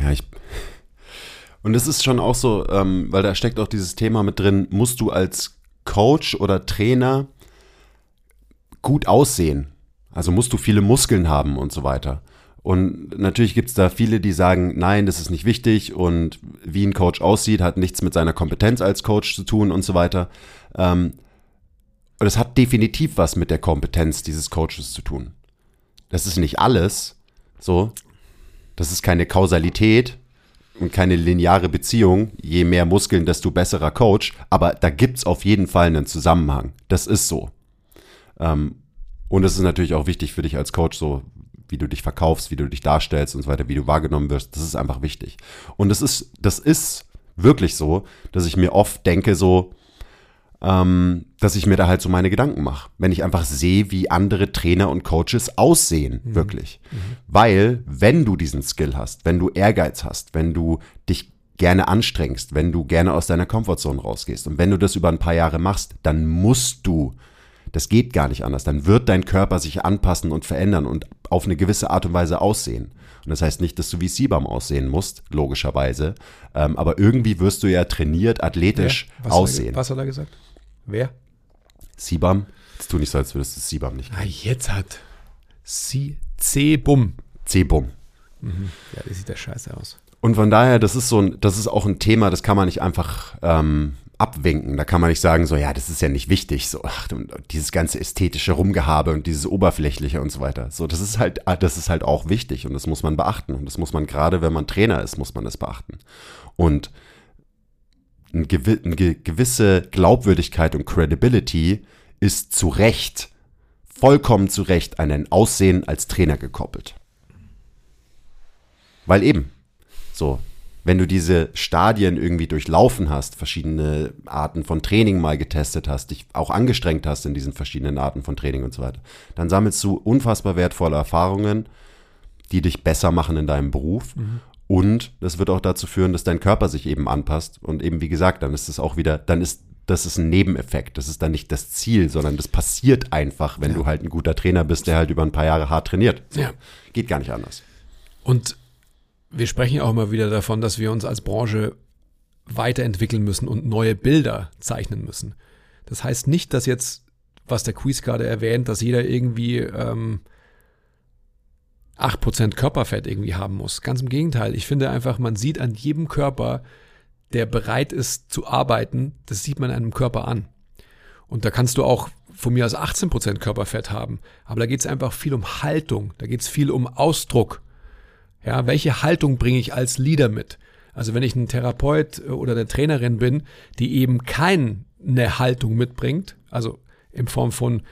Ja, ich. Und es ist schon auch so, ähm, weil da steckt auch dieses Thema mit drin, musst du als Coach oder Trainer gut aussehen. Also musst du viele Muskeln haben und so weiter. Und natürlich gibt es da viele, die sagen, nein, das ist nicht wichtig und wie ein Coach aussieht, hat nichts mit seiner Kompetenz als Coach zu tun und so weiter. Ähm, und es hat definitiv was mit der Kompetenz dieses Coaches zu tun. Das ist nicht alles, so. Das ist keine Kausalität und keine lineare Beziehung. Je mehr Muskeln, desto besserer Coach. Aber da gibt's auf jeden Fall einen Zusammenhang. Das ist so. Ähm, und es ist natürlich auch wichtig für dich als Coach, so wie du dich verkaufst, wie du dich darstellst und so weiter, wie du wahrgenommen wirst. Das ist einfach wichtig. Und es ist, das ist wirklich so, dass ich mir oft denke, so, ähm, dass ich mir da halt so meine Gedanken mache. Wenn ich einfach sehe, wie andere Trainer und Coaches aussehen, wirklich. Weil, wenn du diesen Skill hast, wenn du Ehrgeiz hast, wenn du dich gerne anstrengst, wenn du gerne aus deiner Komfortzone rausgehst und wenn du das über ein paar Jahre machst, dann musst du, das geht gar nicht anders, dann wird dein Körper sich anpassen und verändern und auf eine gewisse Art und Weise aussehen. Und das heißt nicht, dass du wie Sibam aussehen musst, logischerweise, ähm, aber irgendwie wirst du ja trainiert, athletisch Was aussehen. Er, was hat er gesagt? Wer? Sibam? Jetzt tu nicht so, als würdest du Sibam nicht. Ah, jetzt hat C, C Bum. C-Bum. Ja, das sieht der Scheiße aus. Und von daher, das ist so ein, das ist auch ein Thema, das kann man nicht einfach ähm, abwinken. Da kann man nicht sagen, so, ja, das ist ja nicht wichtig, so, ach, und dieses ganze ästhetische Rumgehabe und dieses Oberflächliche und so weiter. So, das ist halt, das ist halt auch wichtig und das muss man beachten. Und das muss man gerade, wenn man Trainer ist, muss man das beachten. Und eine gewi eine ge- gewisse Glaubwürdigkeit und Credibility ist zu Recht, vollkommen zu Recht, an ein Aussehen als Trainer gekoppelt. Weil eben, so, wenn du diese Stadien irgendwie durchlaufen hast, verschiedene Arten von Training mal getestet hast, dich auch angestrengt hast in diesen verschiedenen Arten von Training und so weiter, dann sammelst du unfassbar wertvolle Erfahrungen, die dich besser machen in deinem Beruf. Und das wird auch dazu führen, dass dein Körper sich eben anpasst. Und eben, wie gesagt, dann ist es auch wieder, dann ist das ist ein Nebeneffekt. Das ist dann nicht das Ziel, sondern das passiert einfach, wenn du halt ein guter Trainer bist, der halt über ein paar Jahre hart trainiert. So. Ja. Geht gar nicht anders. Und wir sprechen auch immer wieder davon, dass wir uns als Branche weiterentwickeln müssen und neue Bilder zeichnen müssen. Das heißt nicht, dass jetzt, was der Quiz gerade erwähnt, dass jeder irgendwie ähm, 8% Körperfett irgendwie haben muss. Ganz im Gegenteil. Ich finde einfach, man sieht an jedem Körper, der bereit ist zu arbeiten, das sieht man einem Körper an. Und da kannst du auch von mir aus 18% Körperfett haben. Aber da geht es einfach viel um Haltung, da geht es viel um Ausdruck. Ja, welche Haltung bringe ich als Leader mit? Also wenn ich ein Therapeut oder eine Trainerin bin, die eben keine Haltung mitbringt, also in Form von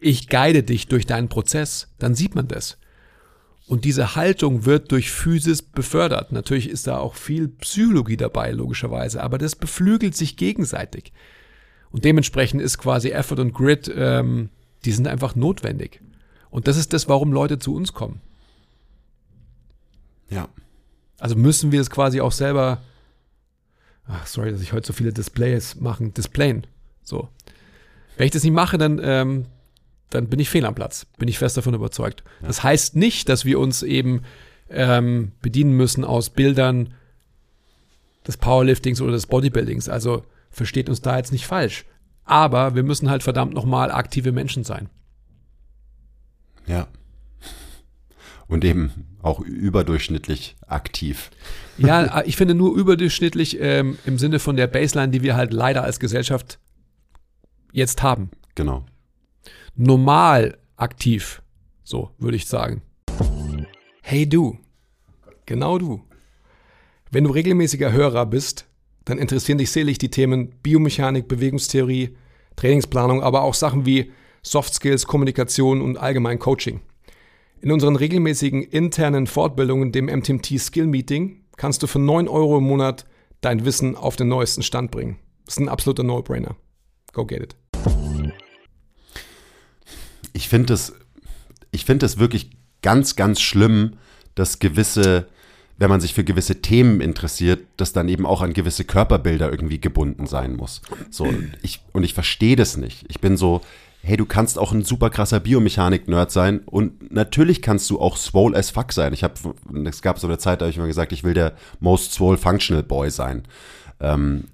ich guide dich durch deinen Prozess, dann sieht man das. Und diese Haltung wird durch Physis befördert. Natürlich ist da auch viel Psychologie dabei, logischerweise, aber das beflügelt sich gegenseitig. Und dementsprechend ist quasi Effort und Grit, ähm, die sind einfach notwendig. Und das ist das, warum Leute zu uns kommen. Ja. Also müssen wir es quasi auch selber. Ach, sorry, dass ich heute so viele Displays machen, displayen. So. Wenn ich das nicht mache, dann, ähm, dann bin ich fehl am Platz. Bin ich fest davon überzeugt. Das heißt nicht, dass wir uns eben ähm, bedienen müssen aus Bildern des Powerliftings oder des Bodybuildings. Also versteht uns da jetzt nicht falsch. Aber wir müssen halt verdammt nochmal aktive Menschen sein. Ja. Und eben auch überdurchschnittlich aktiv. Ja, ich finde nur überdurchschnittlich ähm, im Sinne von der Baseline, die wir halt leider als Gesellschaft jetzt haben. Genau. normal aktiv. So würde ich sagen. Hey du, genau du. Wenn du regelmäßiger Hörer bist, dann interessieren dich selig die Themen Biomechanik, Bewegungstheorie, Trainingsplanung, aber auch Sachen wie Soft Skills, Kommunikation und allgemein Coaching. In unseren regelmäßigen internen Fortbildungen, dem MTMT Skill Meeting, kannst du für 9 Euro im Monat dein Wissen auf den neuesten Stand bringen. Das ist ein absoluter No-Brainer. Go get it. Ich finde es, ich wirklich ganz, ganz schlimm, dass gewisse, wenn man sich für gewisse Themen interessiert, dass dann eben auch an gewisse Körperbilder irgendwie gebunden sein muss. So, ich, und ich verstehe das nicht. Ich bin so, hey, du kannst auch ein super krasser Biomechanik-Nerd sein und natürlich kannst du auch swole as fuck sein. Ich habe, es gab so eine Zeit, da habe ich mal gesagt, ich will der most swole functional boy sein. Ähm,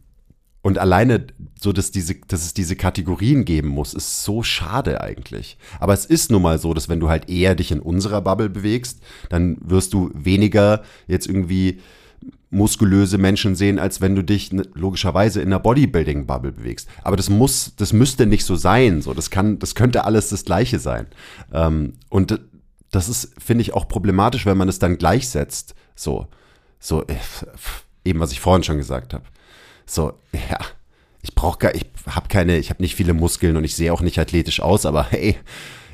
und alleine so, dass, diese, dass es diese Kategorien geben muss, ist so schade eigentlich. Aber es ist nun mal so, dass wenn du halt eher dich in unserer Bubble bewegst, dann wirst du weniger jetzt irgendwie muskulöse Menschen sehen, als wenn du dich logischerweise in einer Bodybuilding-Bubble bewegst. Aber das muss, das müsste nicht so sein. So, das kann, das könnte alles das Gleiche sein. Ähm, und das ist, finde ich, auch problematisch, wenn man es dann gleichsetzt. So, so, äh, eben was ich vorhin schon gesagt habe. So, ja, ich brauche gar, ich habe keine, ich habe nicht viele Muskeln und ich sehe auch nicht athletisch aus, aber hey,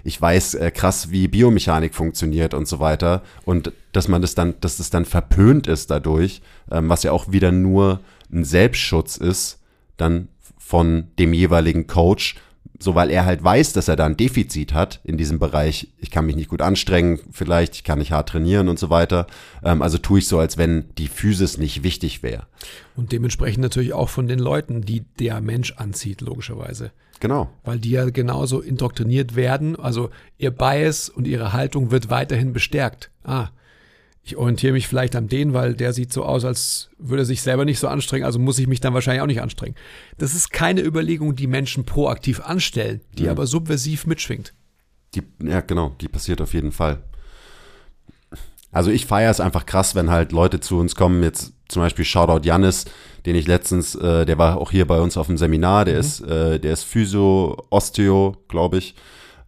ich weiß äh, krass, wie Biomechanik funktioniert und so weiter. Und dass man das dann, dass das dann verpönt ist dadurch, ähm, was ja auch wieder nur ein Selbstschutz ist, dann von dem jeweiligen Coach, so weil er halt weiß, dass er da ein Defizit hat in diesem Bereich. Ich kann mich nicht gut anstrengen, vielleicht, ich kann nicht hart trainieren und so weiter. Ähm, also tue ich so, als wenn die Physis nicht wichtig wäre. Und dementsprechend natürlich auch von den Leuten, die der Mensch anzieht, logischerweise. Genau. Weil die ja genauso indoktriniert werden. Also ihr Bias und ihre Haltung wird weiterhin bestärkt. Ah, ich orientiere mich vielleicht an den, weil der sieht so aus, als würde er sich selber nicht so anstrengen, also muss ich mich dann wahrscheinlich auch nicht anstrengen. Das ist keine Überlegung, die Menschen proaktiv anstellen, die mhm. aber subversiv mitschwingt. Die, ja, genau, die passiert auf jeden Fall. Also ich feiere es einfach krass, wenn halt Leute zu uns kommen, jetzt zum Beispiel Shoutout Jannis, den ich letztens, äh, der war auch hier bei uns auf dem Seminar, der mhm. ist, äh, der ist Physio, Osteo, glaube ich.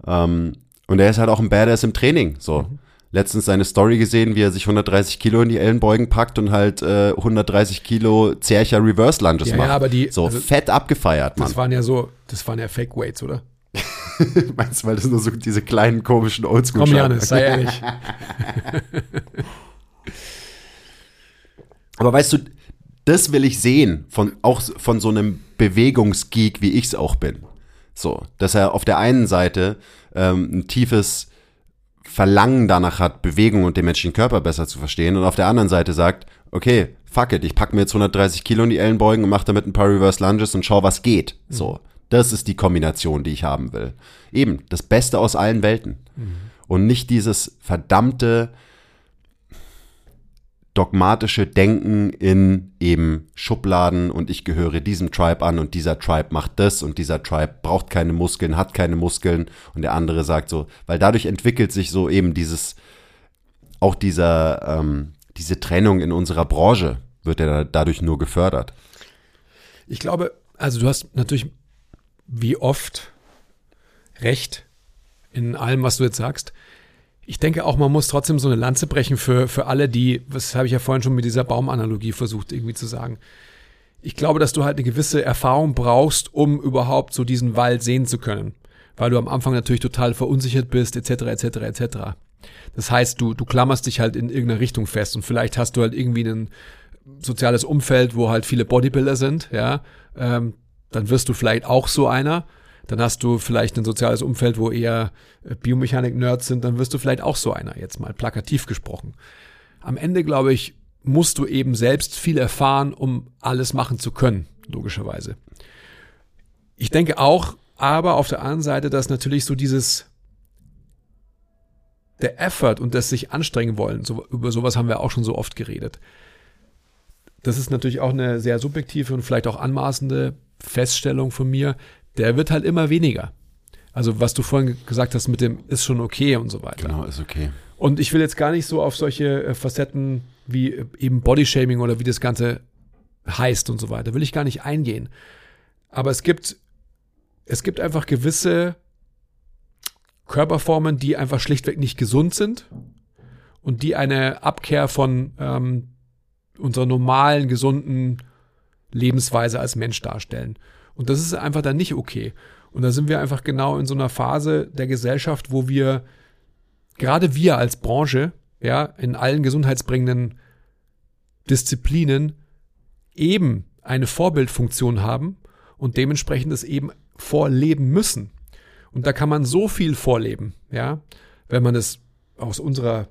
Ähm, und der ist halt auch ein Badass im Training, so. Mhm. Letztens seine Story gesehen, wie er sich 130 Kilo in die Ellenbeugen packt und halt äh, 130 Kilo Zercher Reverse Lunges ja, macht. Ja, aber die, so also, fett abgefeiert, Mann. Das waren ja so, das waren ja Fake Weights, oder? (laughs) Meinst du, weil das nur so diese kleinen komischen Oldschool Komm, Janis, sei (laughs) ehrlich. aber weißt du, das will ich sehen, von, auch von so einem Bewegungsgeek, wie ich es auch bin. So, dass er auf der einen Seite ähm, ein tiefes Verlangen danach hat, Bewegung und den menschlichen Körper besser zu verstehen und auf der anderen Seite sagt, okay, fuck it, ich pack mir jetzt 130 Kilo in die Ellenbeugen und mach damit ein paar Reverse Lunges und schau, was geht. Mhm. So, das ist die Kombination, die ich haben will. Eben, das Beste aus allen Welten. Mhm. Und nicht dieses verdammte, dogmatische Denken in eben Schubladen und ich gehöre diesem Tribe an und dieser Tribe macht das und dieser Tribe braucht keine Muskeln, hat keine Muskeln und der andere sagt so, weil dadurch entwickelt sich so eben dieses, auch dieser, ähm, diese Trennung in unserer Branche wird ja dadurch nur gefördert. Ich glaube, also du hast natürlich wie oft recht in allem, was du jetzt sagst. Ich denke auch, man muss trotzdem so eine Lanze brechen für, für alle, die, was habe ich ja vorhin schon mit dieser Baumanalogie versucht irgendwie zu sagen. Ich glaube, dass du halt eine gewisse Erfahrung brauchst, um überhaupt so diesen Wald sehen zu können. Weil du am Anfang natürlich total verunsichert bist, etc., etc., etc. Das heißt, du, du klammerst dich halt in irgendeiner Richtung fest und vielleicht hast du halt irgendwie ein soziales Umfeld, wo halt viele Bodybuilder sind, ja. Ähm, dann wirst du vielleicht auch so einer dann hast du vielleicht ein soziales Umfeld, wo eher äh, Biomechanik-Nerds sind, dann wirst du vielleicht auch so einer, jetzt mal plakativ gesprochen. Am Ende, glaube ich, musst du eben selbst viel erfahren, um alles machen zu können, logischerweise. Ich denke auch, aber auf der anderen Seite, dass natürlich so dieses der Effort und das sich anstrengen wollen, so, über sowas haben wir auch schon so oft geredet. Das ist natürlich auch eine sehr subjektive und vielleicht auch anmaßende Feststellung von mir der wird halt immer weniger. Also was du vorhin gesagt hast mit dem ist schon okay und so weiter. Genau, ist okay. Und ich will jetzt gar nicht so auf solche äh, Facetten wie äh, eben Bodyshaming oder wie das Ganze heißt und so weiter, will ich gar nicht eingehen. Aber es gibt, es gibt einfach gewisse Körperformen, die einfach schlichtweg nicht gesund sind und die eine Abkehr von ähm, unserer normalen, gesunden Lebensweise als Mensch darstellen. Und das ist einfach dann nicht okay. Und da sind wir einfach genau in so einer Phase der Gesellschaft, wo wir, gerade wir als Branche, ja, in allen gesundheitsbringenden Disziplinen eben eine Vorbildfunktion haben und dementsprechend es eben vorleben müssen. Und da kann man so viel vorleben, ja, wenn man es aus unserer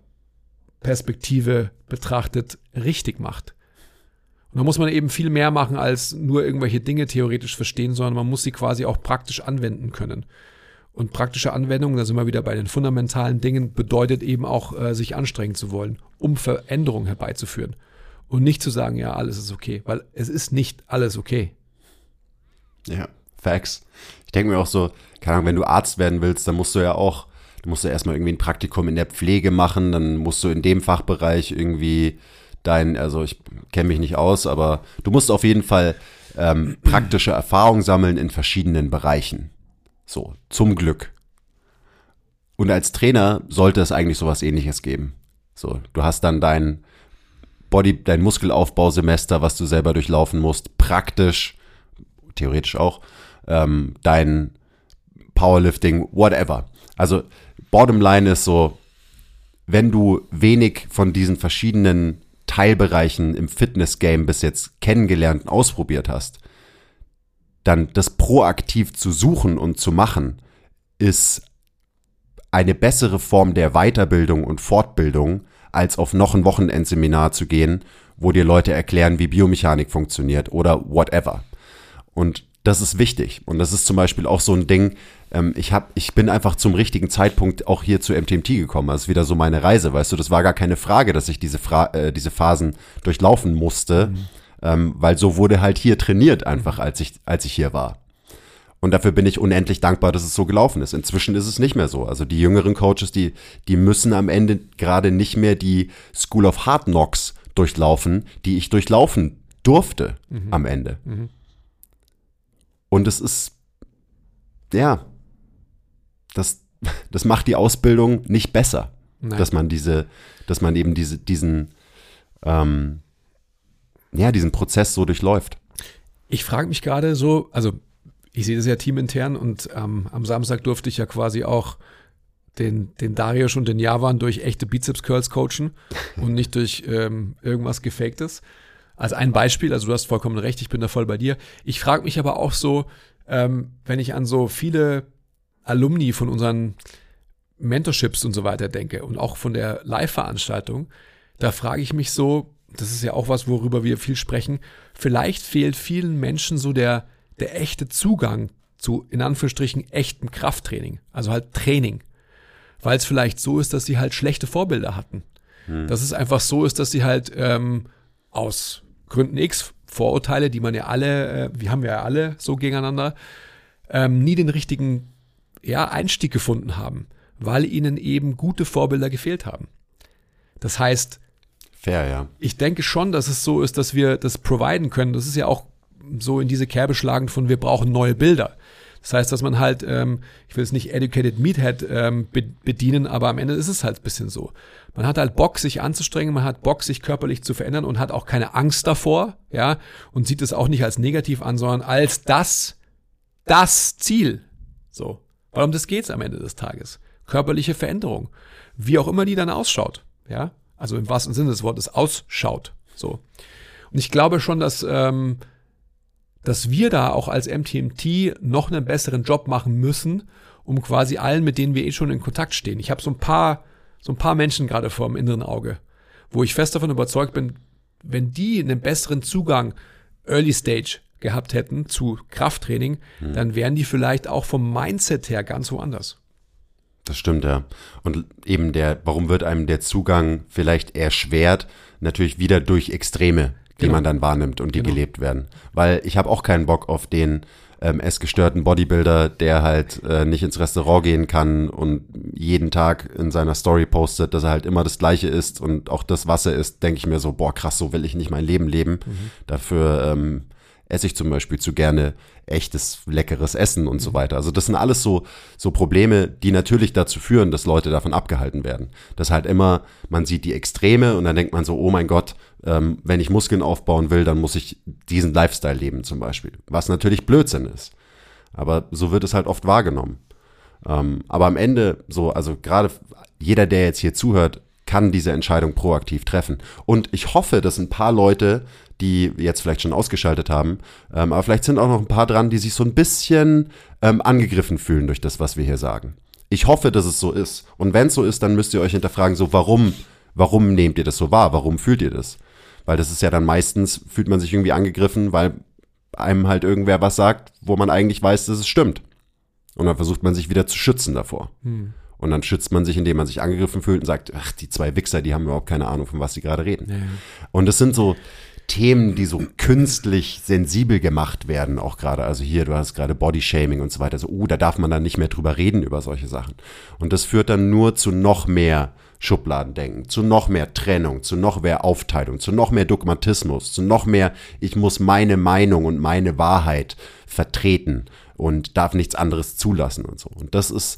Perspektive betrachtet richtig macht. Und da muss man eben viel mehr machen, als nur irgendwelche Dinge theoretisch verstehen, sondern man muss sie quasi auch praktisch anwenden können. Und praktische Anwendung, da sind wir wieder bei den fundamentalen Dingen, bedeutet eben auch, äh, sich anstrengen zu wollen, um Veränderungen herbeizuführen. Und nicht zu sagen, ja, alles ist okay, weil es ist nicht alles okay. Ja, Facts. Ich denke mir auch so, keine Ahnung, wenn du Arzt werden willst, dann musst du ja auch, du musst ja erstmal irgendwie ein Praktikum in der Pflege machen, dann musst du in dem Fachbereich irgendwie dein, also ich kenne mich nicht aus, aber du musst auf jeden Fall ähm, praktische Erfahrung sammeln in verschiedenen Bereichen. So, zum Glück. Und als Trainer sollte es eigentlich sowas ähnliches geben. So, du hast dann dein Body, dein Muskelaufbausemester, was du selber durchlaufen musst, praktisch, theoretisch auch, ähm, dein Powerlifting, whatever. Also, bottom line ist so, wenn du wenig von diesen verschiedenen Teilbereichen im Fitness-Game bis jetzt kennengelernt und ausprobiert hast, dann das proaktiv zu suchen und zu machen, ist eine bessere Form der Weiterbildung und Fortbildung, als auf noch ein Wochenendseminar zu gehen, wo dir Leute erklären, wie Biomechanik funktioniert oder whatever. Und das ist wichtig. Und das ist zum Beispiel auch so ein Ding, ähm, ich, hab, ich bin einfach zum richtigen Zeitpunkt auch hier zu MTMT gekommen. Das ist wieder so meine Reise, weißt du. Das war gar keine Frage, dass ich diese, Fra äh, diese Phasen durchlaufen musste, mhm. ähm, weil so wurde halt hier trainiert einfach, als ich, als ich hier war. Und dafür bin ich unendlich dankbar, dass es so gelaufen ist. Inzwischen ist es nicht mehr so. Also die jüngeren Coaches, die, die müssen am Ende gerade nicht mehr die School of Hard Knocks durchlaufen, die ich durchlaufen durfte mhm. am Ende. Mhm. Und es ist, ja, das, das macht die Ausbildung nicht besser, Nein. dass man diese, dass man eben diese, diesen, ähm, ja, diesen Prozess so durchläuft. Ich frage mich gerade so, also ich sehe das ja teamintern und ähm, am Samstag durfte ich ja quasi auch den, den Darius und den Javan durch echte Bizeps-Curls coachen (laughs) und nicht durch ähm, irgendwas Gefaktes. Als ein Beispiel, also du hast vollkommen recht, ich bin da voll bei dir. Ich frage mich aber auch so, ähm, wenn ich an so viele Alumni von unseren Mentorships und so weiter denke und auch von der Live-Veranstaltung, da frage ich mich so, das ist ja auch was, worüber wir viel sprechen, vielleicht fehlt vielen Menschen so der, der echte Zugang zu, in Anführungsstrichen, echtem Krafttraining, also halt Training. Weil es vielleicht so ist, dass sie halt schlechte Vorbilder hatten. Hm. Dass es einfach so ist, dass sie halt ähm, aus Gründen X, Vorurteile, die man ja alle, äh, wir haben ja alle so gegeneinander, ähm, nie den richtigen ja, Einstieg gefunden haben, weil ihnen eben gute Vorbilder gefehlt haben. Das heißt, Fair, ja. Ich denke schon, dass es so ist, dass wir das providen können. Das ist ja auch so in diese Kerbe schlagen von wir brauchen neue Bilder. Das heißt, dass man halt, ähm, ich will es nicht Educated Meathead ähm, bedienen, aber am Ende ist es halt ein bisschen so. Man hat halt Bock, sich anzustrengen, man hat Bock, sich körperlich zu verändern und hat auch keine Angst davor, ja, und sieht es auch nicht als negativ an, sondern als das, das Ziel. So. Weil um das geht's am Ende des Tages. Körperliche Veränderung. Wie auch immer die dann ausschaut. Ja. Also im wahrsten Sinne des Wortes ausschaut. So. Und ich glaube schon, dass, ähm, dass wir da auch als MTMT noch einen besseren Job machen müssen, um quasi allen, mit denen wir eh schon in Kontakt stehen. Ich habe so ein paar, so ein paar Menschen gerade vor dem inneren Auge, wo ich fest davon überzeugt bin, wenn die einen besseren Zugang Early Stage gehabt hätten zu Krafttraining, hm. dann wären die vielleicht auch vom Mindset her ganz woanders. Das stimmt, ja. Und eben der, warum wird einem der Zugang vielleicht erschwert? Natürlich wieder durch Extreme, die genau. man dann wahrnimmt und die genau. gelebt werden. Weil ich habe auch keinen Bock auf den ähm, essgestörten Bodybuilder, der halt äh, nicht ins Restaurant gehen kann und jeden Tag in seiner Story postet, dass er halt immer das Gleiche ist und auch das, was er ist, denke ich mir so, boah, krass, so will ich nicht mein Leben leben. Mhm. Dafür ähm, esse ich zum Beispiel zu gerne echtes, leckeres Essen und so weiter. Also das sind alles so, so Probleme, die natürlich dazu führen, dass Leute davon abgehalten werden. Das halt immer, man sieht die Extreme und dann denkt man so, oh mein Gott, ähm, wenn ich Muskeln aufbauen will, dann muss ich diesen Lifestyle leben zum Beispiel. Was natürlich Blödsinn ist. Aber so wird es halt oft wahrgenommen. Ähm, aber am Ende so, also gerade jeder, der jetzt hier zuhört, kann diese Entscheidung proaktiv treffen. Und ich hoffe, dass ein paar Leute, die jetzt vielleicht schon ausgeschaltet haben, ähm, aber vielleicht sind auch noch ein paar dran, die sich so ein bisschen ähm, angegriffen fühlen durch das, was wir hier sagen. Ich hoffe, dass es so ist. Und wenn es so ist, dann müsst ihr euch hinterfragen, so warum, warum nehmt ihr das so wahr? Warum fühlt ihr das? Weil das ist ja dann meistens, fühlt man sich irgendwie angegriffen, weil einem halt irgendwer was sagt, wo man eigentlich weiß, dass es stimmt. Und dann versucht man sich wieder zu schützen davor. Hm. Und dann schützt man sich, indem man sich angegriffen fühlt und sagt, ach, die zwei Wichser, die haben überhaupt keine Ahnung, von was sie gerade reden. Ja. Und das sind so Themen, die so künstlich sensibel gemacht werden, auch gerade. Also hier, du hast gerade Bodyshaming und so weiter. So, uh, da darf man dann nicht mehr drüber reden über solche Sachen. Und das führt dann nur zu noch mehr Schubladendenken, zu noch mehr Trennung, zu noch mehr Aufteilung, zu noch mehr Dogmatismus, zu noch mehr, ich muss meine Meinung und meine Wahrheit vertreten und darf nichts anderes zulassen und so. Und das ist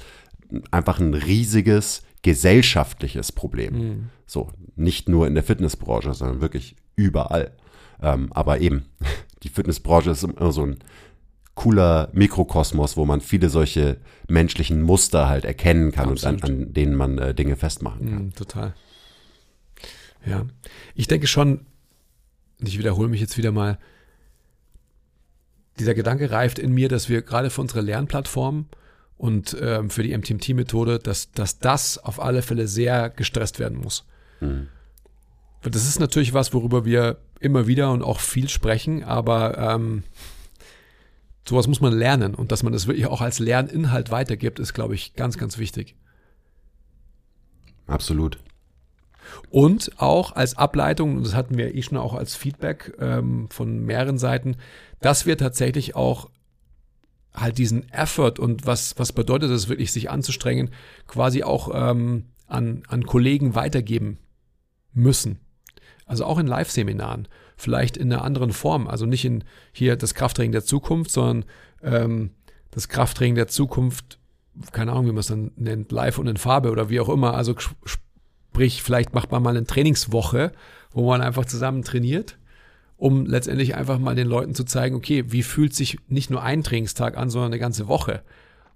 einfach ein riesiges gesellschaftliches Problem. Mhm. So, nicht nur in der Fitnessbranche, sondern wirklich überall. Ähm, aber eben, (laughs) die Fitnessbranche ist immer so ein cooler Mikrokosmos, wo man viele solche menschlichen Muster halt erkennen kann Absolut. und an, an, denen man äh, Dinge festmachen kann. Mm, total. Ja, ich denke schon, ich wiederhole mich jetzt wieder mal, dieser Gedanke reift in mir, dass wir gerade für unsere Lernplattform und ähm, für die MTMT-Methode, dass, dass das auf alle Fälle sehr gestresst werden muss. Mhm. Das ist natürlich was, worüber wir immer wieder und auch viel sprechen, aber ähm, sowas muss man lernen und dass man das wirklich auch als Lerninhalt weitergibt, ist, glaube ich, ganz, ganz wichtig. Absolut. Und auch als Ableitung, und das hatten wir eh schon auch als Feedback ähm, von mehreren Seiten, dass wir tatsächlich auch halt diesen Effort und was, was bedeutet es wirklich, sich anzustrengen, quasi auch ähm, an, an Kollegen weitergeben müssen. Also auch in Live-Seminaren, vielleicht in einer anderen Form. Also nicht in hier das Krafttraining der Zukunft, sondern ähm, das Krafttraining der Zukunft, keine Ahnung, wie man es dann nennt, live und in Farbe oder wie auch immer. Also sprich, vielleicht macht man mal eine Trainingswoche, wo man einfach zusammen trainiert um letztendlich einfach mal den Leuten zu zeigen, okay, wie fühlt sich nicht nur ein Trainingstag an, sondern eine ganze Woche,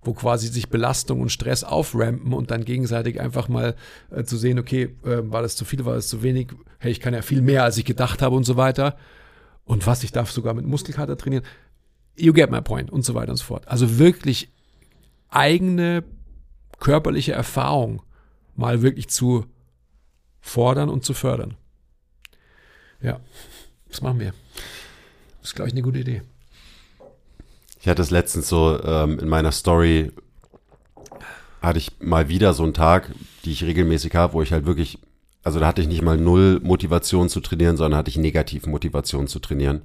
wo quasi sich Belastung und Stress auframpen und dann gegenseitig einfach mal äh, zu sehen, okay, äh, war das zu viel, war das zu wenig, hey, ich kann ja viel mehr, als ich gedacht habe und so weiter. Und was, ich darf sogar mit Muskelkater trainieren. You get my point und so weiter und so fort. Also wirklich eigene körperliche Erfahrung mal wirklich zu fordern und zu fördern. Ja. Das machen wir. Das ist, glaube ich, eine gute Idee. Ich hatte es letztens so ähm, in meiner Story, hatte ich mal wieder so einen Tag, die ich regelmäßig habe, wo ich halt wirklich, also da hatte ich nicht mal null Motivation zu trainieren, sondern hatte ich negativ Motivation zu trainieren.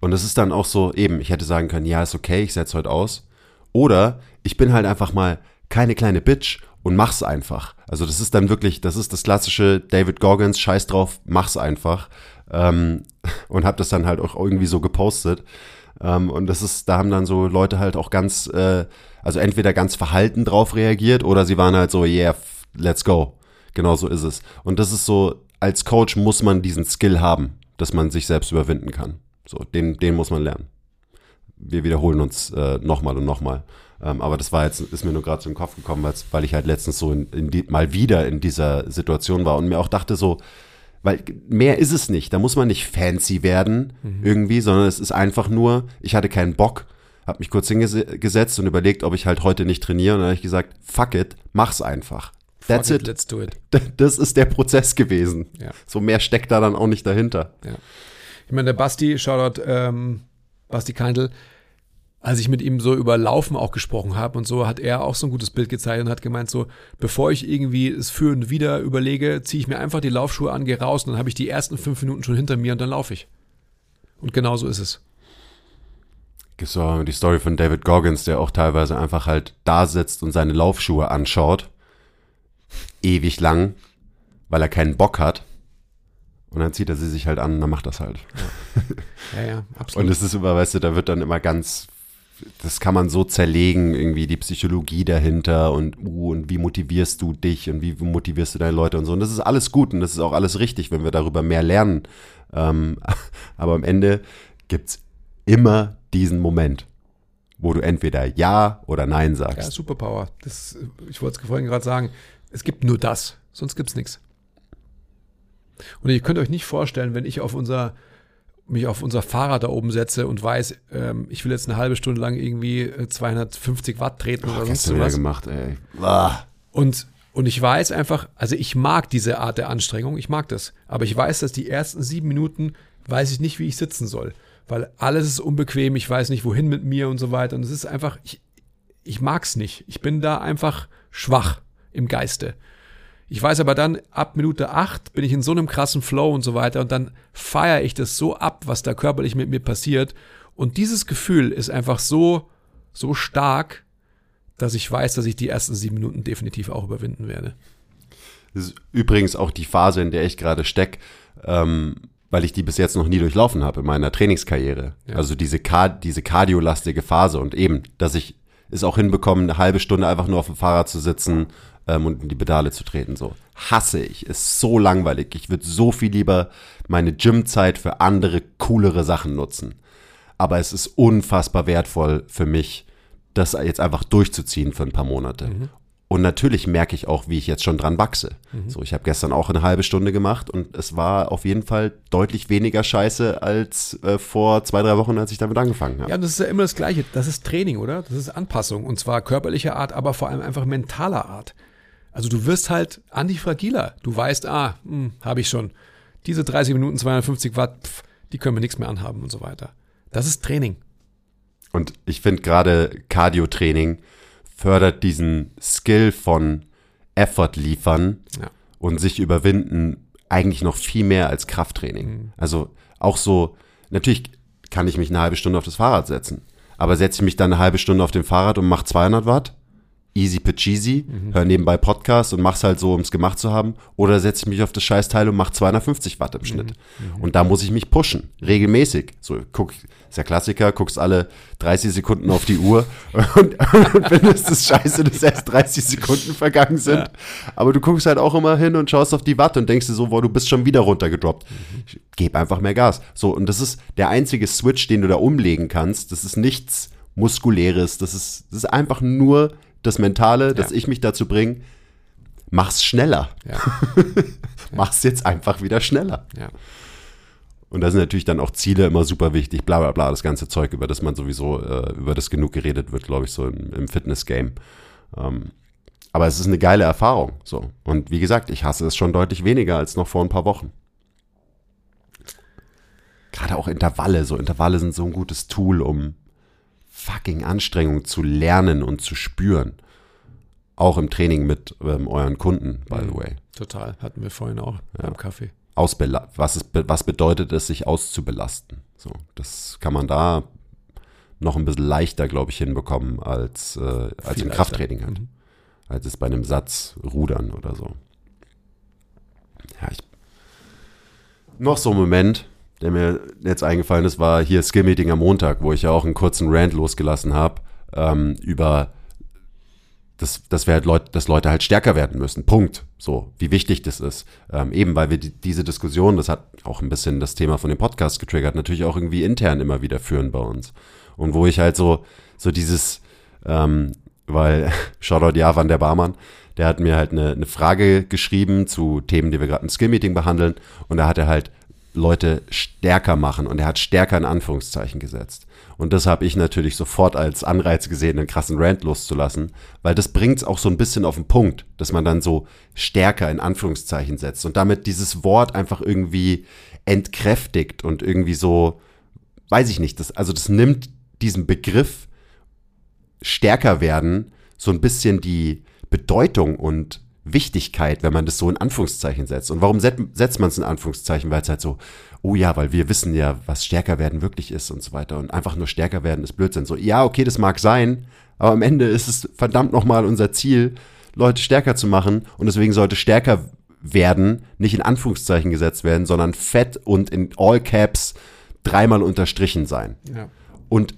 Und es ist dann auch so, eben, ich hätte sagen können, ja, ist okay, ich setze heute aus. Oder ich bin halt einfach mal keine kleine Bitch und mach's einfach. Also das ist dann wirklich, das ist das klassische David Goggins, scheiß drauf, mach's einfach. Ähm, (laughs) und habe das dann halt auch irgendwie so gepostet. Ähm, und das ist, da haben dann so Leute halt auch ganz, äh, also entweder ganz verhalten drauf reagiert oder sie waren halt so, yeah, let's go. Genau so ist es. Und das ist so, als Coach muss man diesen Skill haben, dass man sich selbst überwinden kann. So, den, den muss man lernen. Wir wiederholen uns äh, nochmal und nochmal. Ähm, aber das war jetzt, ist mir nur gerade im Kopf gekommen, weil ich halt letztens so in, in die, mal wieder in dieser Situation war und mir auch dachte so, weil mehr ist es nicht. Da muss man nicht fancy werden mhm. irgendwie, sondern es ist einfach nur, ich hatte keinen Bock, habe mich kurz hingesetzt und überlegt, ob ich halt heute nicht trainiere. Und dann habe ich gesagt, fuck it, mach's einfach. That's it, it. Let's do it. (laughs) Das ist der Prozess gewesen. Ja. So mehr steckt da dann auch nicht dahinter. Ja. Ich meine, der Basti, Shoutout, ähm, Basti Keindl, als ich mit ihm so über Laufen auch gesprochen habe und so, hat er auch so ein gutes Bild gezeigt und hat gemeint, so, bevor ich irgendwie es für und wieder überlege, ziehe ich mir einfach die Laufschuhe an, gehe raus und dann habe ich die ersten fünf Minuten schon hinter mir und dann laufe ich. Und genau so ist es. So, die Story von David Goggins, der auch teilweise einfach halt da sitzt und seine Laufschuhe anschaut. Ewig lang, weil er keinen Bock hat. Und dann zieht er sie sich halt an und dann macht das halt. Ja, ja, absolut. Und es ist immer, weißt du, da wird dann immer ganz, das kann man so zerlegen, irgendwie die Psychologie dahinter und, uh, und wie motivierst du dich und wie motivierst du deine Leute und so. Und das ist alles gut und das ist auch alles richtig, wenn wir darüber mehr lernen. Ähm, (laughs) aber am Ende gibt's immer diesen Moment, wo du entweder Ja oder Nein sagst. ja, Superpower. Das, ich wollte es vorhin gerade sagen, es gibt nur das, sonst gibt's nichts. Und ihr könnt euch nicht vorstellen, wenn ich auf unser mich auf unser Fahrrad da oben setze und weiß, ähm, ich will jetzt eine halbe Stunde lang irgendwie äh, 250 Watt treten oder sonst was. gemacht, ey. Ah. Und, und ich weiß einfach, also ich mag diese Art der Anstrengung, ich mag das. Aber ich weiß, dass die ersten sieben Minuten weiß ich nicht, wie ich sitzen soll. Weil alles ist unbequem, ich weiß nicht, wohin mit mir und so weiter. Und es ist einfach, ich, ich mag's nicht. Ich bin da einfach schwach im Geiste. Ich weiß aber dann, ab Minute acht bin ich in so einem krassen Flow und so weiter und dann feiere ich das so ab, was da körperlich mit mir passiert. Und dieses Gefühl ist einfach so, so stark, dass ich weiß, dass ich die ersten sieben Minuten definitiv auch überwinden werde. Das ist übrigens auch die Phase, in der ich gerade steck, ähm, weil ich die bis jetzt noch nie durchlaufen habe in meiner Trainingskarriere. Ja. Also diese, Ka diese kardiolastige Phase und eben, dass ich es auch hinbekomme, eine halbe Stunde einfach nur auf dem Fahrrad zu sitzen ähm, und in die Pedale zu treten. So hasse ich, ist so langweilig. Ich würde so viel lieber meine Gymzeit für andere, coolere Sachen nutzen. Aber es ist unfassbar wertvoll für mich, das jetzt einfach durchzuziehen für ein paar Monate. Und natürlich merke ich auch, wie ich jetzt schon dran wachse. So, ich habe gestern auch eine halbe Stunde gemacht und es war auf jeden Fall deutlich weniger scheiße als äh, vor zwei, drei Wochen, als ich damit angefangen habe. Ja, das ist ja immer das Gleiche. Das ist Training, oder? Das ist Anpassung. Und zwar körperlicher Art, aber vor allem einfach mentaler Art. Also du wirst halt antifragiler. Du weißt, ah, habe ich schon. Diese 30 Minuten, 250 Watt, pf, die können wir nichts mehr anhaben und so weiter. Das ist Training. Und ich finde gerade Cardio-Training fördert diesen Skill von Effort liefern Ja. und sich überwinden eigentlich noch viel mehr als Krafttraining. Also auch so, natürlich kann ich mich eine halbe Stunde auf das Fahrrad setzen, aber setze ich mich dann eine halbe Stunde auf dem Fahrrad und mache 200 Watt, easy peasy, hör nebenbei Podcast und mach's halt so, ums gemacht zu haben, oder setze ich mich auf das Scheißteil und mach 250 Watt im Schnitt. Und da muss ich mich pushen, regelmäßig. So, guck, ist ja Klassiker, guckst alle 30 Sekunden auf die Uhr (laughs) und, und findest es scheiße, dass erst 30 Sekunden vergangen sind. Aber du guckst halt auch immer hin und schaust auf die Watt und denkst dir so, boah, du bist schon wieder runtergedroppt. Geb einfach mehr Gas. So, und das ist der einzige Switch, den du da umlegen kannst. Das ist nichts Muskuläres. Das ist, das ist einfach nur das Mentale, dass Ja. ich mich dazu bringe, mach's schneller. Ja. (laughs) Mach's jetzt einfach wieder schneller. ja. Und da sind natürlich dann auch Ziele immer super wichtig, bla bla bla, das ganze Zeug, über das man sowieso, äh, über das genug geredet wird, glaube ich, so im, im Fitness-Game. Ähm, aber es ist eine geile Erfahrung. So. Und wie gesagt, ich hasse es schon deutlich weniger als noch vor ein paar Wochen. Gerade auch Intervalle, so Intervalle sind so ein gutes Tool, um fucking Anstrengung zu lernen und zu spüren. Auch im Training mit ähm, euren Kunden, by the way. Total. Hatten wir vorhin auch beim Kaffee. Ausbela was, ist, was bedeutet es, sich auszubelasten? So, das kann man da noch ein bisschen leichter, glaube ich, hinbekommen als, äh, als Viel im leichter. Mhm. Krafttraining halt. Als es bei einem Satz rudern oder so. Ja, ich. Noch so ein Moment, der mir jetzt eingefallen ist, war hier Skill-Meeting am Montag, wo ich ja auch einen kurzen Rant losgelassen habe ähm, über dass, dass wir halt Leute, dass Leute halt stärker werden müssen. Punkt. So, wie wichtig das ist. Ähm, eben, weil wir die, diese Diskussion, das hat auch ein bisschen das Thema von dem Podcast getriggert, natürlich auch irgendwie intern immer wieder führen bei uns. Und wo ich halt so, so dieses, ähm, weil, (laughs) Shoutout Javan, der Barmann, der hat mir halt eine, eine Frage geschrieben zu Themen, die wir gerade im Skill-Meeting behandeln. Und da hat er halt Leute stärker machen und er hat stärker in Anführungszeichen gesetzt. Und das habe ich natürlich sofort als Anreiz gesehen, einen krassen Rant loszulassen, weil das bringt es auch so ein bisschen auf den Punkt, dass man dann so stärker in Anführungszeichen setzt und damit dieses Wort einfach irgendwie entkräftigt und irgendwie so, weiß ich nicht, das, also das nimmt diesem Begriff stärker werden so ein bisschen die Bedeutung und Wichtigkeit, wenn man das so in Anführungszeichen setzt. Und warum set, setzt man es in Anführungszeichen? Weil es halt so, oh ja, weil wir wissen ja, was stärker werden wirklich ist und so weiter. Und einfach nur stärker werden ist Blödsinn. So, ja, okay, das mag sein, aber am Ende ist es verdammt nochmal unser Ziel, Leute stärker zu machen. Und deswegen sollte stärker werden, nicht in Anführungszeichen gesetzt werden, sondern fett und in All Caps dreimal unterstrichen sein. Ja. Und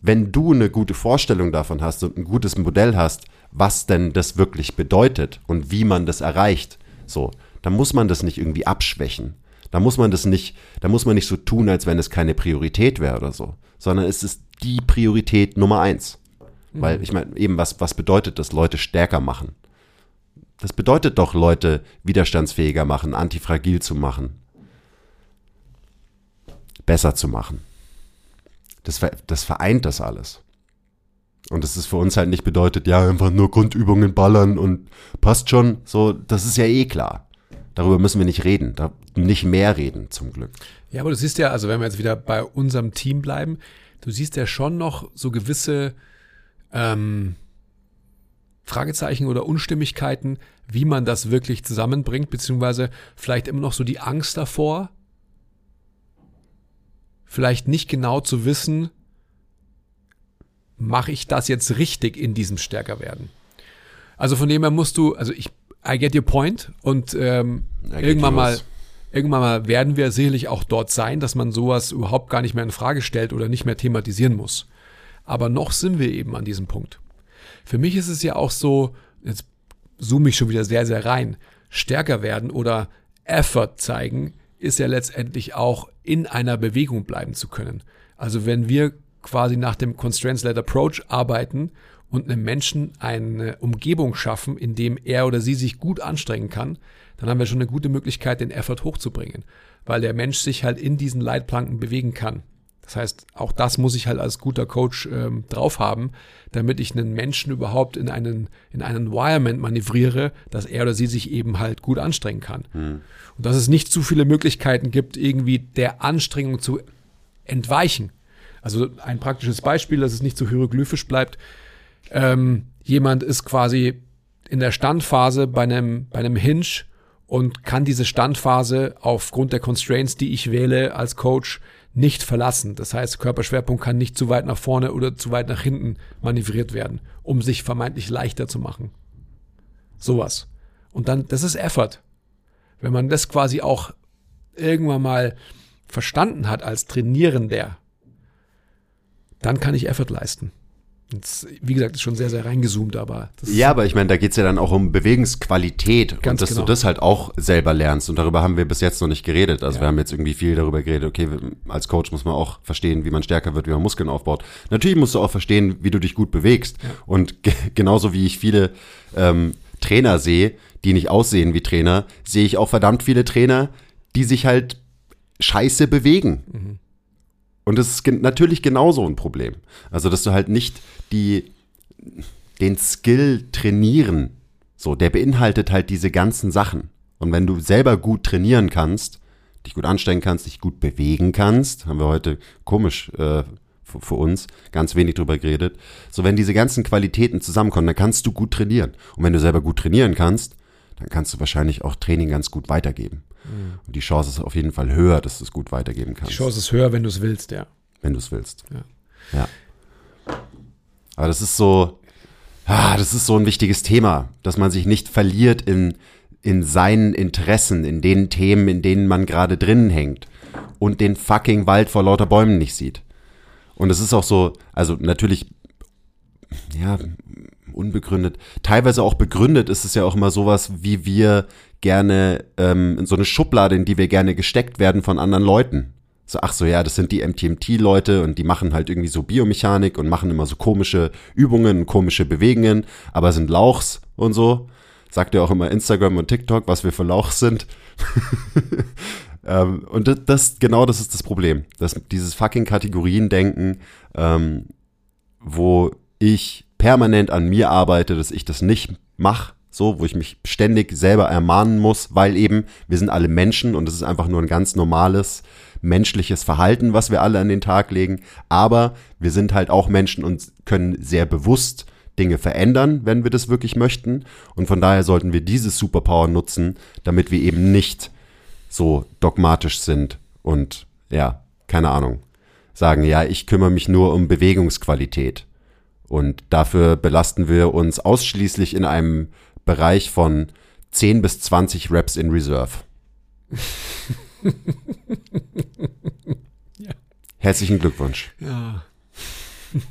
wenn du eine gute Vorstellung davon hast und ein gutes Modell hast, was denn das wirklich bedeutet und wie man das erreicht, so, dann muss man das nicht irgendwie abschwächen. Da muss man das nicht, da muss man nicht so tun, als wenn es keine Priorität wäre oder so, sondern es ist die Priorität Nummer eins. Weil ich meine, eben was, was bedeutet das, Leute stärker machen? Das bedeutet doch, Leute widerstandsfähiger machen, antifragil zu machen, besser zu machen. Das, das vereint das alles. Und das ist für uns halt nicht bedeutet, ja, einfach nur Grundübungen ballern und passt schon. So, das ist ja eh klar. Darüber müssen wir nicht reden, da, nicht mehr reden, zum Glück. Ja, aber du siehst ja, also wenn wir jetzt wieder bei unserem Team bleiben, du siehst ja schon noch so gewisse ähm, Fragezeichen oder Unstimmigkeiten, wie man das wirklich zusammenbringt, beziehungsweise vielleicht immer noch so die Angst davor, vielleicht nicht genau zu wissen, mache ich das jetzt richtig in diesem Stärkerwerden. Also von dem her musst du, also ich, I get your point und ähm, irgendwann mal. Irgendwann mal werden wir sicherlich auch dort sein, dass man sowas überhaupt gar nicht mehr in Frage stellt oder nicht mehr thematisieren muss. Aber noch sind wir eben an diesem Punkt. Für mich ist es ja auch so, jetzt zoome ich schon wieder sehr, sehr rein, stärker werden oder Effort zeigen, ist ja letztendlich auch in einer Bewegung bleiben zu können. Also wenn wir quasi nach dem Constraints-Led Approach arbeiten und einem Menschen eine Umgebung schaffen, in dem er oder sie sich gut anstrengen kann, dann haben wir schon eine gute Möglichkeit, den Effort hochzubringen, weil der Mensch sich halt in diesen Leitplanken bewegen kann. Das heißt, auch das muss ich halt als guter Coach ähm, drauf haben, damit ich einen Menschen überhaupt in einen, in ein Environment manövriere, dass er oder sie sich eben halt gut anstrengen kann. Und dass es nicht zu viele Möglichkeiten gibt, irgendwie der Anstrengung zu entweichen. Also ein praktisches Beispiel, dass es nicht so hieroglyphisch bleibt. Ähm, jemand ist quasi in der Standphase bei einem, bei einem Hinge und kann diese Standphase aufgrund der Constraints, die ich wähle als Coach, nicht verlassen. Das heißt, Körperschwerpunkt kann nicht zu weit nach vorne oder zu weit nach hinten manövriert werden, um sich vermeintlich leichter zu machen. Sowas. Und dann, das ist Effort. Wenn man das quasi auch irgendwann mal verstanden hat als Trainierender, dann kann ich Effort leisten. Jetzt, wie gesagt, ist schon sehr, sehr reingezoomt, aber das Ja, aber ich meine, da geht's ja dann auch um Bewegungsqualität Ganz und dass genau. du das halt auch selber lernst. Und darüber haben wir bis jetzt noch nicht geredet. Also Ja. wir haben jetzt irgendwie viel darüber geredet, okay, als Coach muss man auch verstehen, wie man stärker wird, wie man Muskeln aufbaut. Natürlich musst du auch verstehen, wie du dich gut bewegst. Und (laughs) ge genauso wie ich viele ähm, Trainer sehe, die nicht aussehen wie Trainer, sehe ich auch verdammt viele Trainer, die sich halt scheiße bewegen. Und das ist gen natürlich genauso ein Problem. Also, dass du halt nicht die, den Skill trainieren, so, der beinhaltet halt diese ganzen Sachen. Und wenn du selber gut trainieren kannst, dich gut anstrengen kannst, dich gut bewegen kannst, haben wir heute komisch äh, für uns ganz wenig drüber geredet. So, wenn diese ganzen Qualitäten zusammenkommen, dann kannst du gut trainieren. Und wenn du selber gut trainieren kannst, dann kannst du wahrscheinlich auch Training ganz gut weitergeben. Und die Chance ist auf jeden Fall höher, dass du es gut weitergeben kannst die Chance ist höher, wenn du es willst, ja. wenn du es willst. Ja. ja. Aber das ist so, ah, das ist so ein wichtiges Thema, dass man sich nicht verliert in, in seinen Interessen, in den Themen, in denen man gerade drinnen hängt und den fucking Wald vor lauter Bäumen nicht sieht. Und es ist auch so, also natürlich, ja, unbegründet. Teilweise auch begründet ist es ja auch immer sowas, wie wir gerne ähm, in so eine Schublade, in die wir gerne gesteckt werden von anderen Leuten. So, ach so, ja, das sind die MTMT-Leute und die machen halt irgendwie so Biomechanik und machen immer so komische Übungen, komische Bewegungen, aber sind Lauchs und so. Sagt ja auch immer Instagram und TikTok, was wir für Lauchs sind. (laughs) ähm, und das, das, genau das ist das Problem. Das, dieses fucking Kategoriendenken, ähm, wo ich permanent an mir arbeite, dass ich das nicht mache, so, wo ich mich ständig selber ermahnen muss, weil eben wir sind alle Menschen und es ist einfach nur ein ganz normales menschliches Verhalten, was wir alle an den Tag legen, aber wir sind halt auch Menschen und können sehr bewusst Dinge verändern, wenn wir das wirklich möchten und von daher sollten wir dieses Superpower nutzen, damit wir eben nicht so dogmatisch sind und ja, keine Ahnung, sagen, ja, ich kümmere mich nur um Bewegungsqualität. Und dafür belasten wir uns ausschließlich in einem Bereich von 10 bis 20 Reps in Reserve. (laughs) Ja. Herzlichen Glückwunsch. Ja.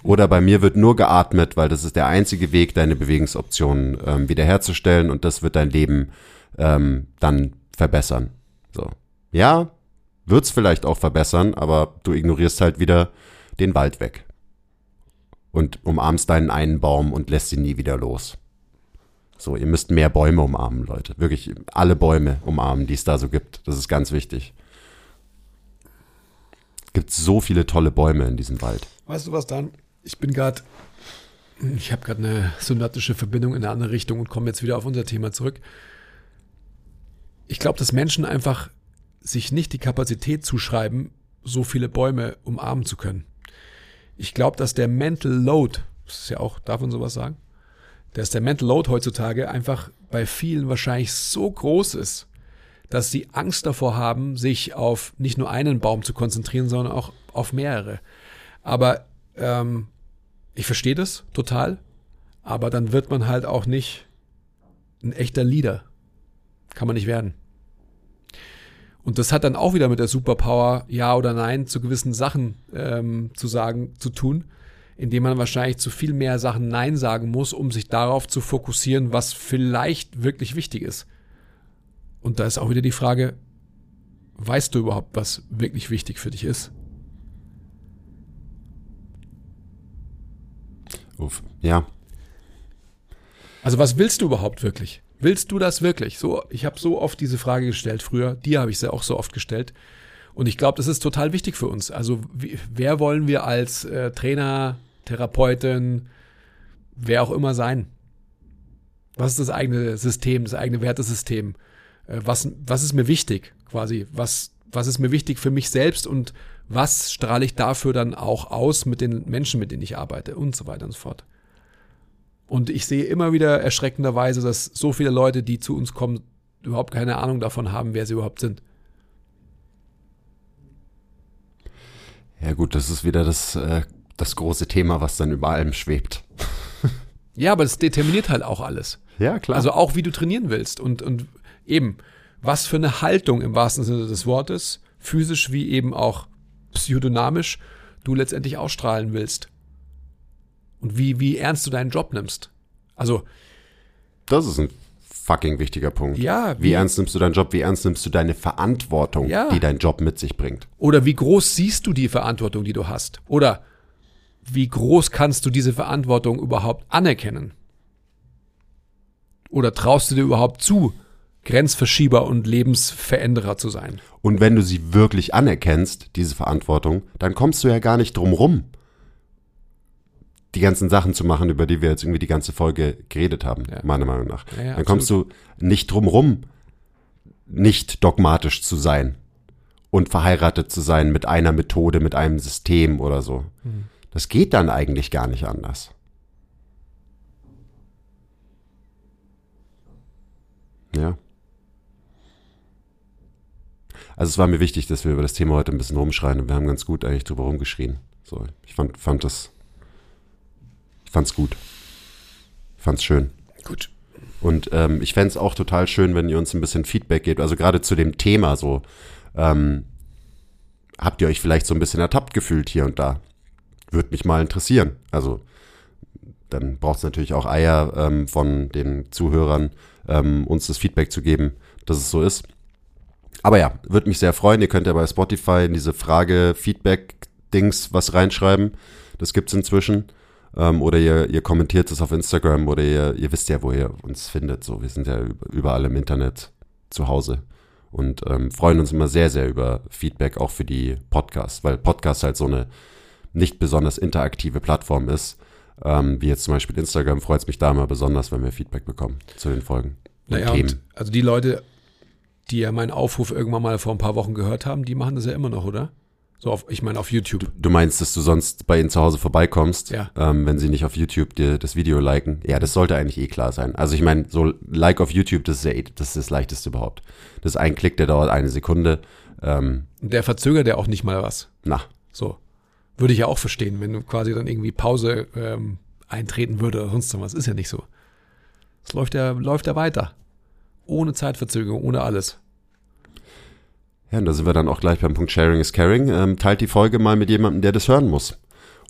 Oder bei mir wird nur geatmet, weil das ist der einzige Weg, deine Bewegungsoptionen ähm, wiederherzustellen und das wird dein Leben ähm, dann verbessern. So. Ja, wird's vielleicht auch verbessern, aber du ignorierst halt wieder den Wald weg. Und umarmst deinen einen Baum und lässt ihn nie wieder los. So, ihr müsst mehr Bäume umarmen, Leute. Wirklich alle Bäume umarmen, die es da so gibt. Das ist ganz wichtig. Es gibt so viele tolle Bäume in diesem Wald. Weißt du was dann? Ich bin gerade, ich habe gerade eine synaptische Verbindung in eine andere Richtung und komme jetzt wieder auf unser Thema zurück. Ich glaube, dass Menschen einfach sich nicht die Kapazität zuschreiben, so viele Bäume umarmen zu können. Ich glaube, dass der Mental Load, das ist ja auch, darf man sowas sagen? Dass der Mental Load heutzutage einfach bei vielen wahrscheinlich so groß ist, dass sie Angst davor haben, sich auf nicht nur einen Baum zu konzentrieren, sondern auch auf mehrere. Aber ähm, ich verstehe das total, aber dann wird man halt auch nicht ein echter Leader. Kann man nicht werden. Und das hat dann auch wieder mit der Superpower, ja oder nein, zu gewissen Sachen ähm, zu sagen, zu tun, indem man wahrscheinlich zu viel mehr Sachen Nein sagen muss, um sich darauf zu fokussieren, was vielleicht wirklich wichtig ist. Und da ist auch wieder die Frage, weißt du überhaupt, was wirklich wichtig für dich ist? Uff. Ja, Also was willst du überhaupt wirklich? Willst du das wirklich? So, ich habe so oft diese Frage gestellt früher. Dir habe ich sie auch so oft gestellt. Und ich glaube, das ist total wichtig für uns. Also wie, wer wollen wir als äh, Trainer, Therapeutin, wer auch immer sein? Was ist das eigene System, das eigene Wertesystem? Äh, was, was ist mir wichtig quasi? Was, was ist mir wichtig für mich selbst und was strahle ich dafür dann auch aus mit den Menschen, mit denen ich arbeite und so weiter und so fort. Und ich sehe immer wieder erschreckenderweise, dass so viele Leute, die zu uns kommen, überhaupt keine Ahnung davon haben, wer sie überhaupt sind. Ja gut, das ist wieder das, äh, das große Thema, was dann über allem schwebt. (laughs) Ja, aber das determiniert halt auch alles. Ja, klar. Also auch, wie du trainieren willst und, und eben, was für eine Haltung im wahrsten Sinne des Wortes, physisch wie eben auch psychodynamisch, du letztendlich ausstrahlen willst. Und wie, wie ernst du deinen Job nimmst. Also, das ist ein fucking wichtiger Punkt. Ja, Wie wie- ernst nimmst du deinen Job? Wie ernst nimmst du deine Verantwortung, Ja. die dein Job mit sich bringt? Oder wie groß siehst du die Verantwortung, die du hast? Oder wie groß kannst du diese Verantwortung überhaupt anerkennen? Oder traust du dir überhaupt zu, Grenzverschieber und Lebensveränderer zu sein? Und wenn du sie wirklich anerkennst, diese Verantwortung, dann kommst du ja gar nicht drum rum, die ganzen Sachen zu machen, über die wir jetzt irgendwie die ganze Folge geredet haben, Ja. meiner Meinung nach. Ja, ja, dann kommst du nicht drum rum, nicht dogmatisch zu sein und verheiratet zu sein mit einer Methode, mit einem System oder so. Mhm. Das geht dann eigentlich gar nicht anders. Ja. Also es war mir wichtig, dass wir über das Thema heute ein bisschen rumschreien und wir haben ganz gut eigentlich drüber rumgeschrien. So, ich fand, fand das, ich fand's gut. Ich fand's schön. Gut. Und ähm, ich fänd's auch total schön, wenn ihr uns ein bisschen Feedback gebt. Also gerade zu dem Thema so, ähm, habt ihr euch vielleicht so ein bisschen ertappt gefühlt hier und da? Würde mich mal interessieren. Also dann braucht es natürlich auch Eier ähm, von den Zuhörern, ähm, uns das Feedback zu geben, dass es so ist. Aber ja, würde mich sehr freuen. Ihr könnt ja bei Spotify in diese Frage-Feedback-Dings was reinschreiben. Das gibt's inzwischen. Ähm, oder ihr, ihr kommentiert es auf Instagram oder ihr, ihr wisst ja, wo ihr uns findet. So, wir sind ja üb- überall im Internet zu Hause und ähm, freuen uns immer sehr, sehr über Feedback, auch für die Podcasts, weil Podcast halt so eine nicht besonders interaktive Plattform ist. Ähm, wie jetzt zum Beispiel Instagram freut es mich da immer besonders, wenn wir Feedback bekommen zu den Folgen. Naja, also die Leute, die ja meinen Aufruf irgendwann mal vor ein paar Wochen gehört haben, die machen das ja immer noch, oder? So auf, ich meine auf YouTube. Du meinst, dass du sonst bei ihnen zu Hause vorbeikommst, Ja. ähm, wenn sie nicht auf YouTube dir das Video liken? Ja, das sollte eigentlich eh klar sein. Also ich meine, so Like auf YouTube, das ist ja eh, das ist das leichteste überhaupt. Das ist ein Klick, der dauert eine Sekunde. Ähm, der verzögert ja auch nicht mal was. na, So. Würde ich ja auch verstehen, wenn du quasi dann irgendwie Pause ähm, eintreten würde oder sonst was. Ist ja nicht so. Es läuft ja, läuft ja weiter. ohne Zeitverzögerung, ohne alles. Ja, und da sind wir dann auch gleich beim Punkt Sharing is Caring. Ähm, teilt die Folge mal mit jemandem, der das hören muss.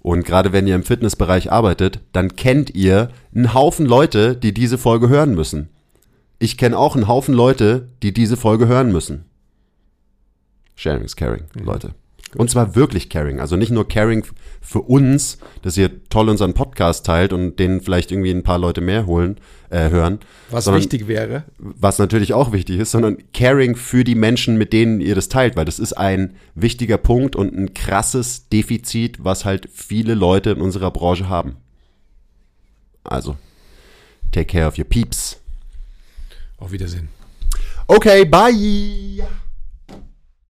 Und gerade wenn ihr im Fitnessbereich arbeitet, dann kennt ihr einen Haufen Leute, die diese Folge hören müssen. Ich kenne auch einen Haufen Leute, die diese Folge hören müssen. Sharing is Caring, Leute. Und zwar wirklich Caring. Also nicht nur Caring für uns, dass ihr toll unseren Podcast teilt und den vielleicht irgendwie ein paar Leute mehr holen, äh, hören. Was sondern- wichtig wäre. was natürlich auch wichtig ist, sondern Caring für die Menschen, mit denen ihr das teilt, weil das ist ein wichtiger Punkt und ein krasses Defizit, was halt viele Leute in unserer Branche haben. Also, take care of your peeps. Auf Wiedersehen. Okay, bye!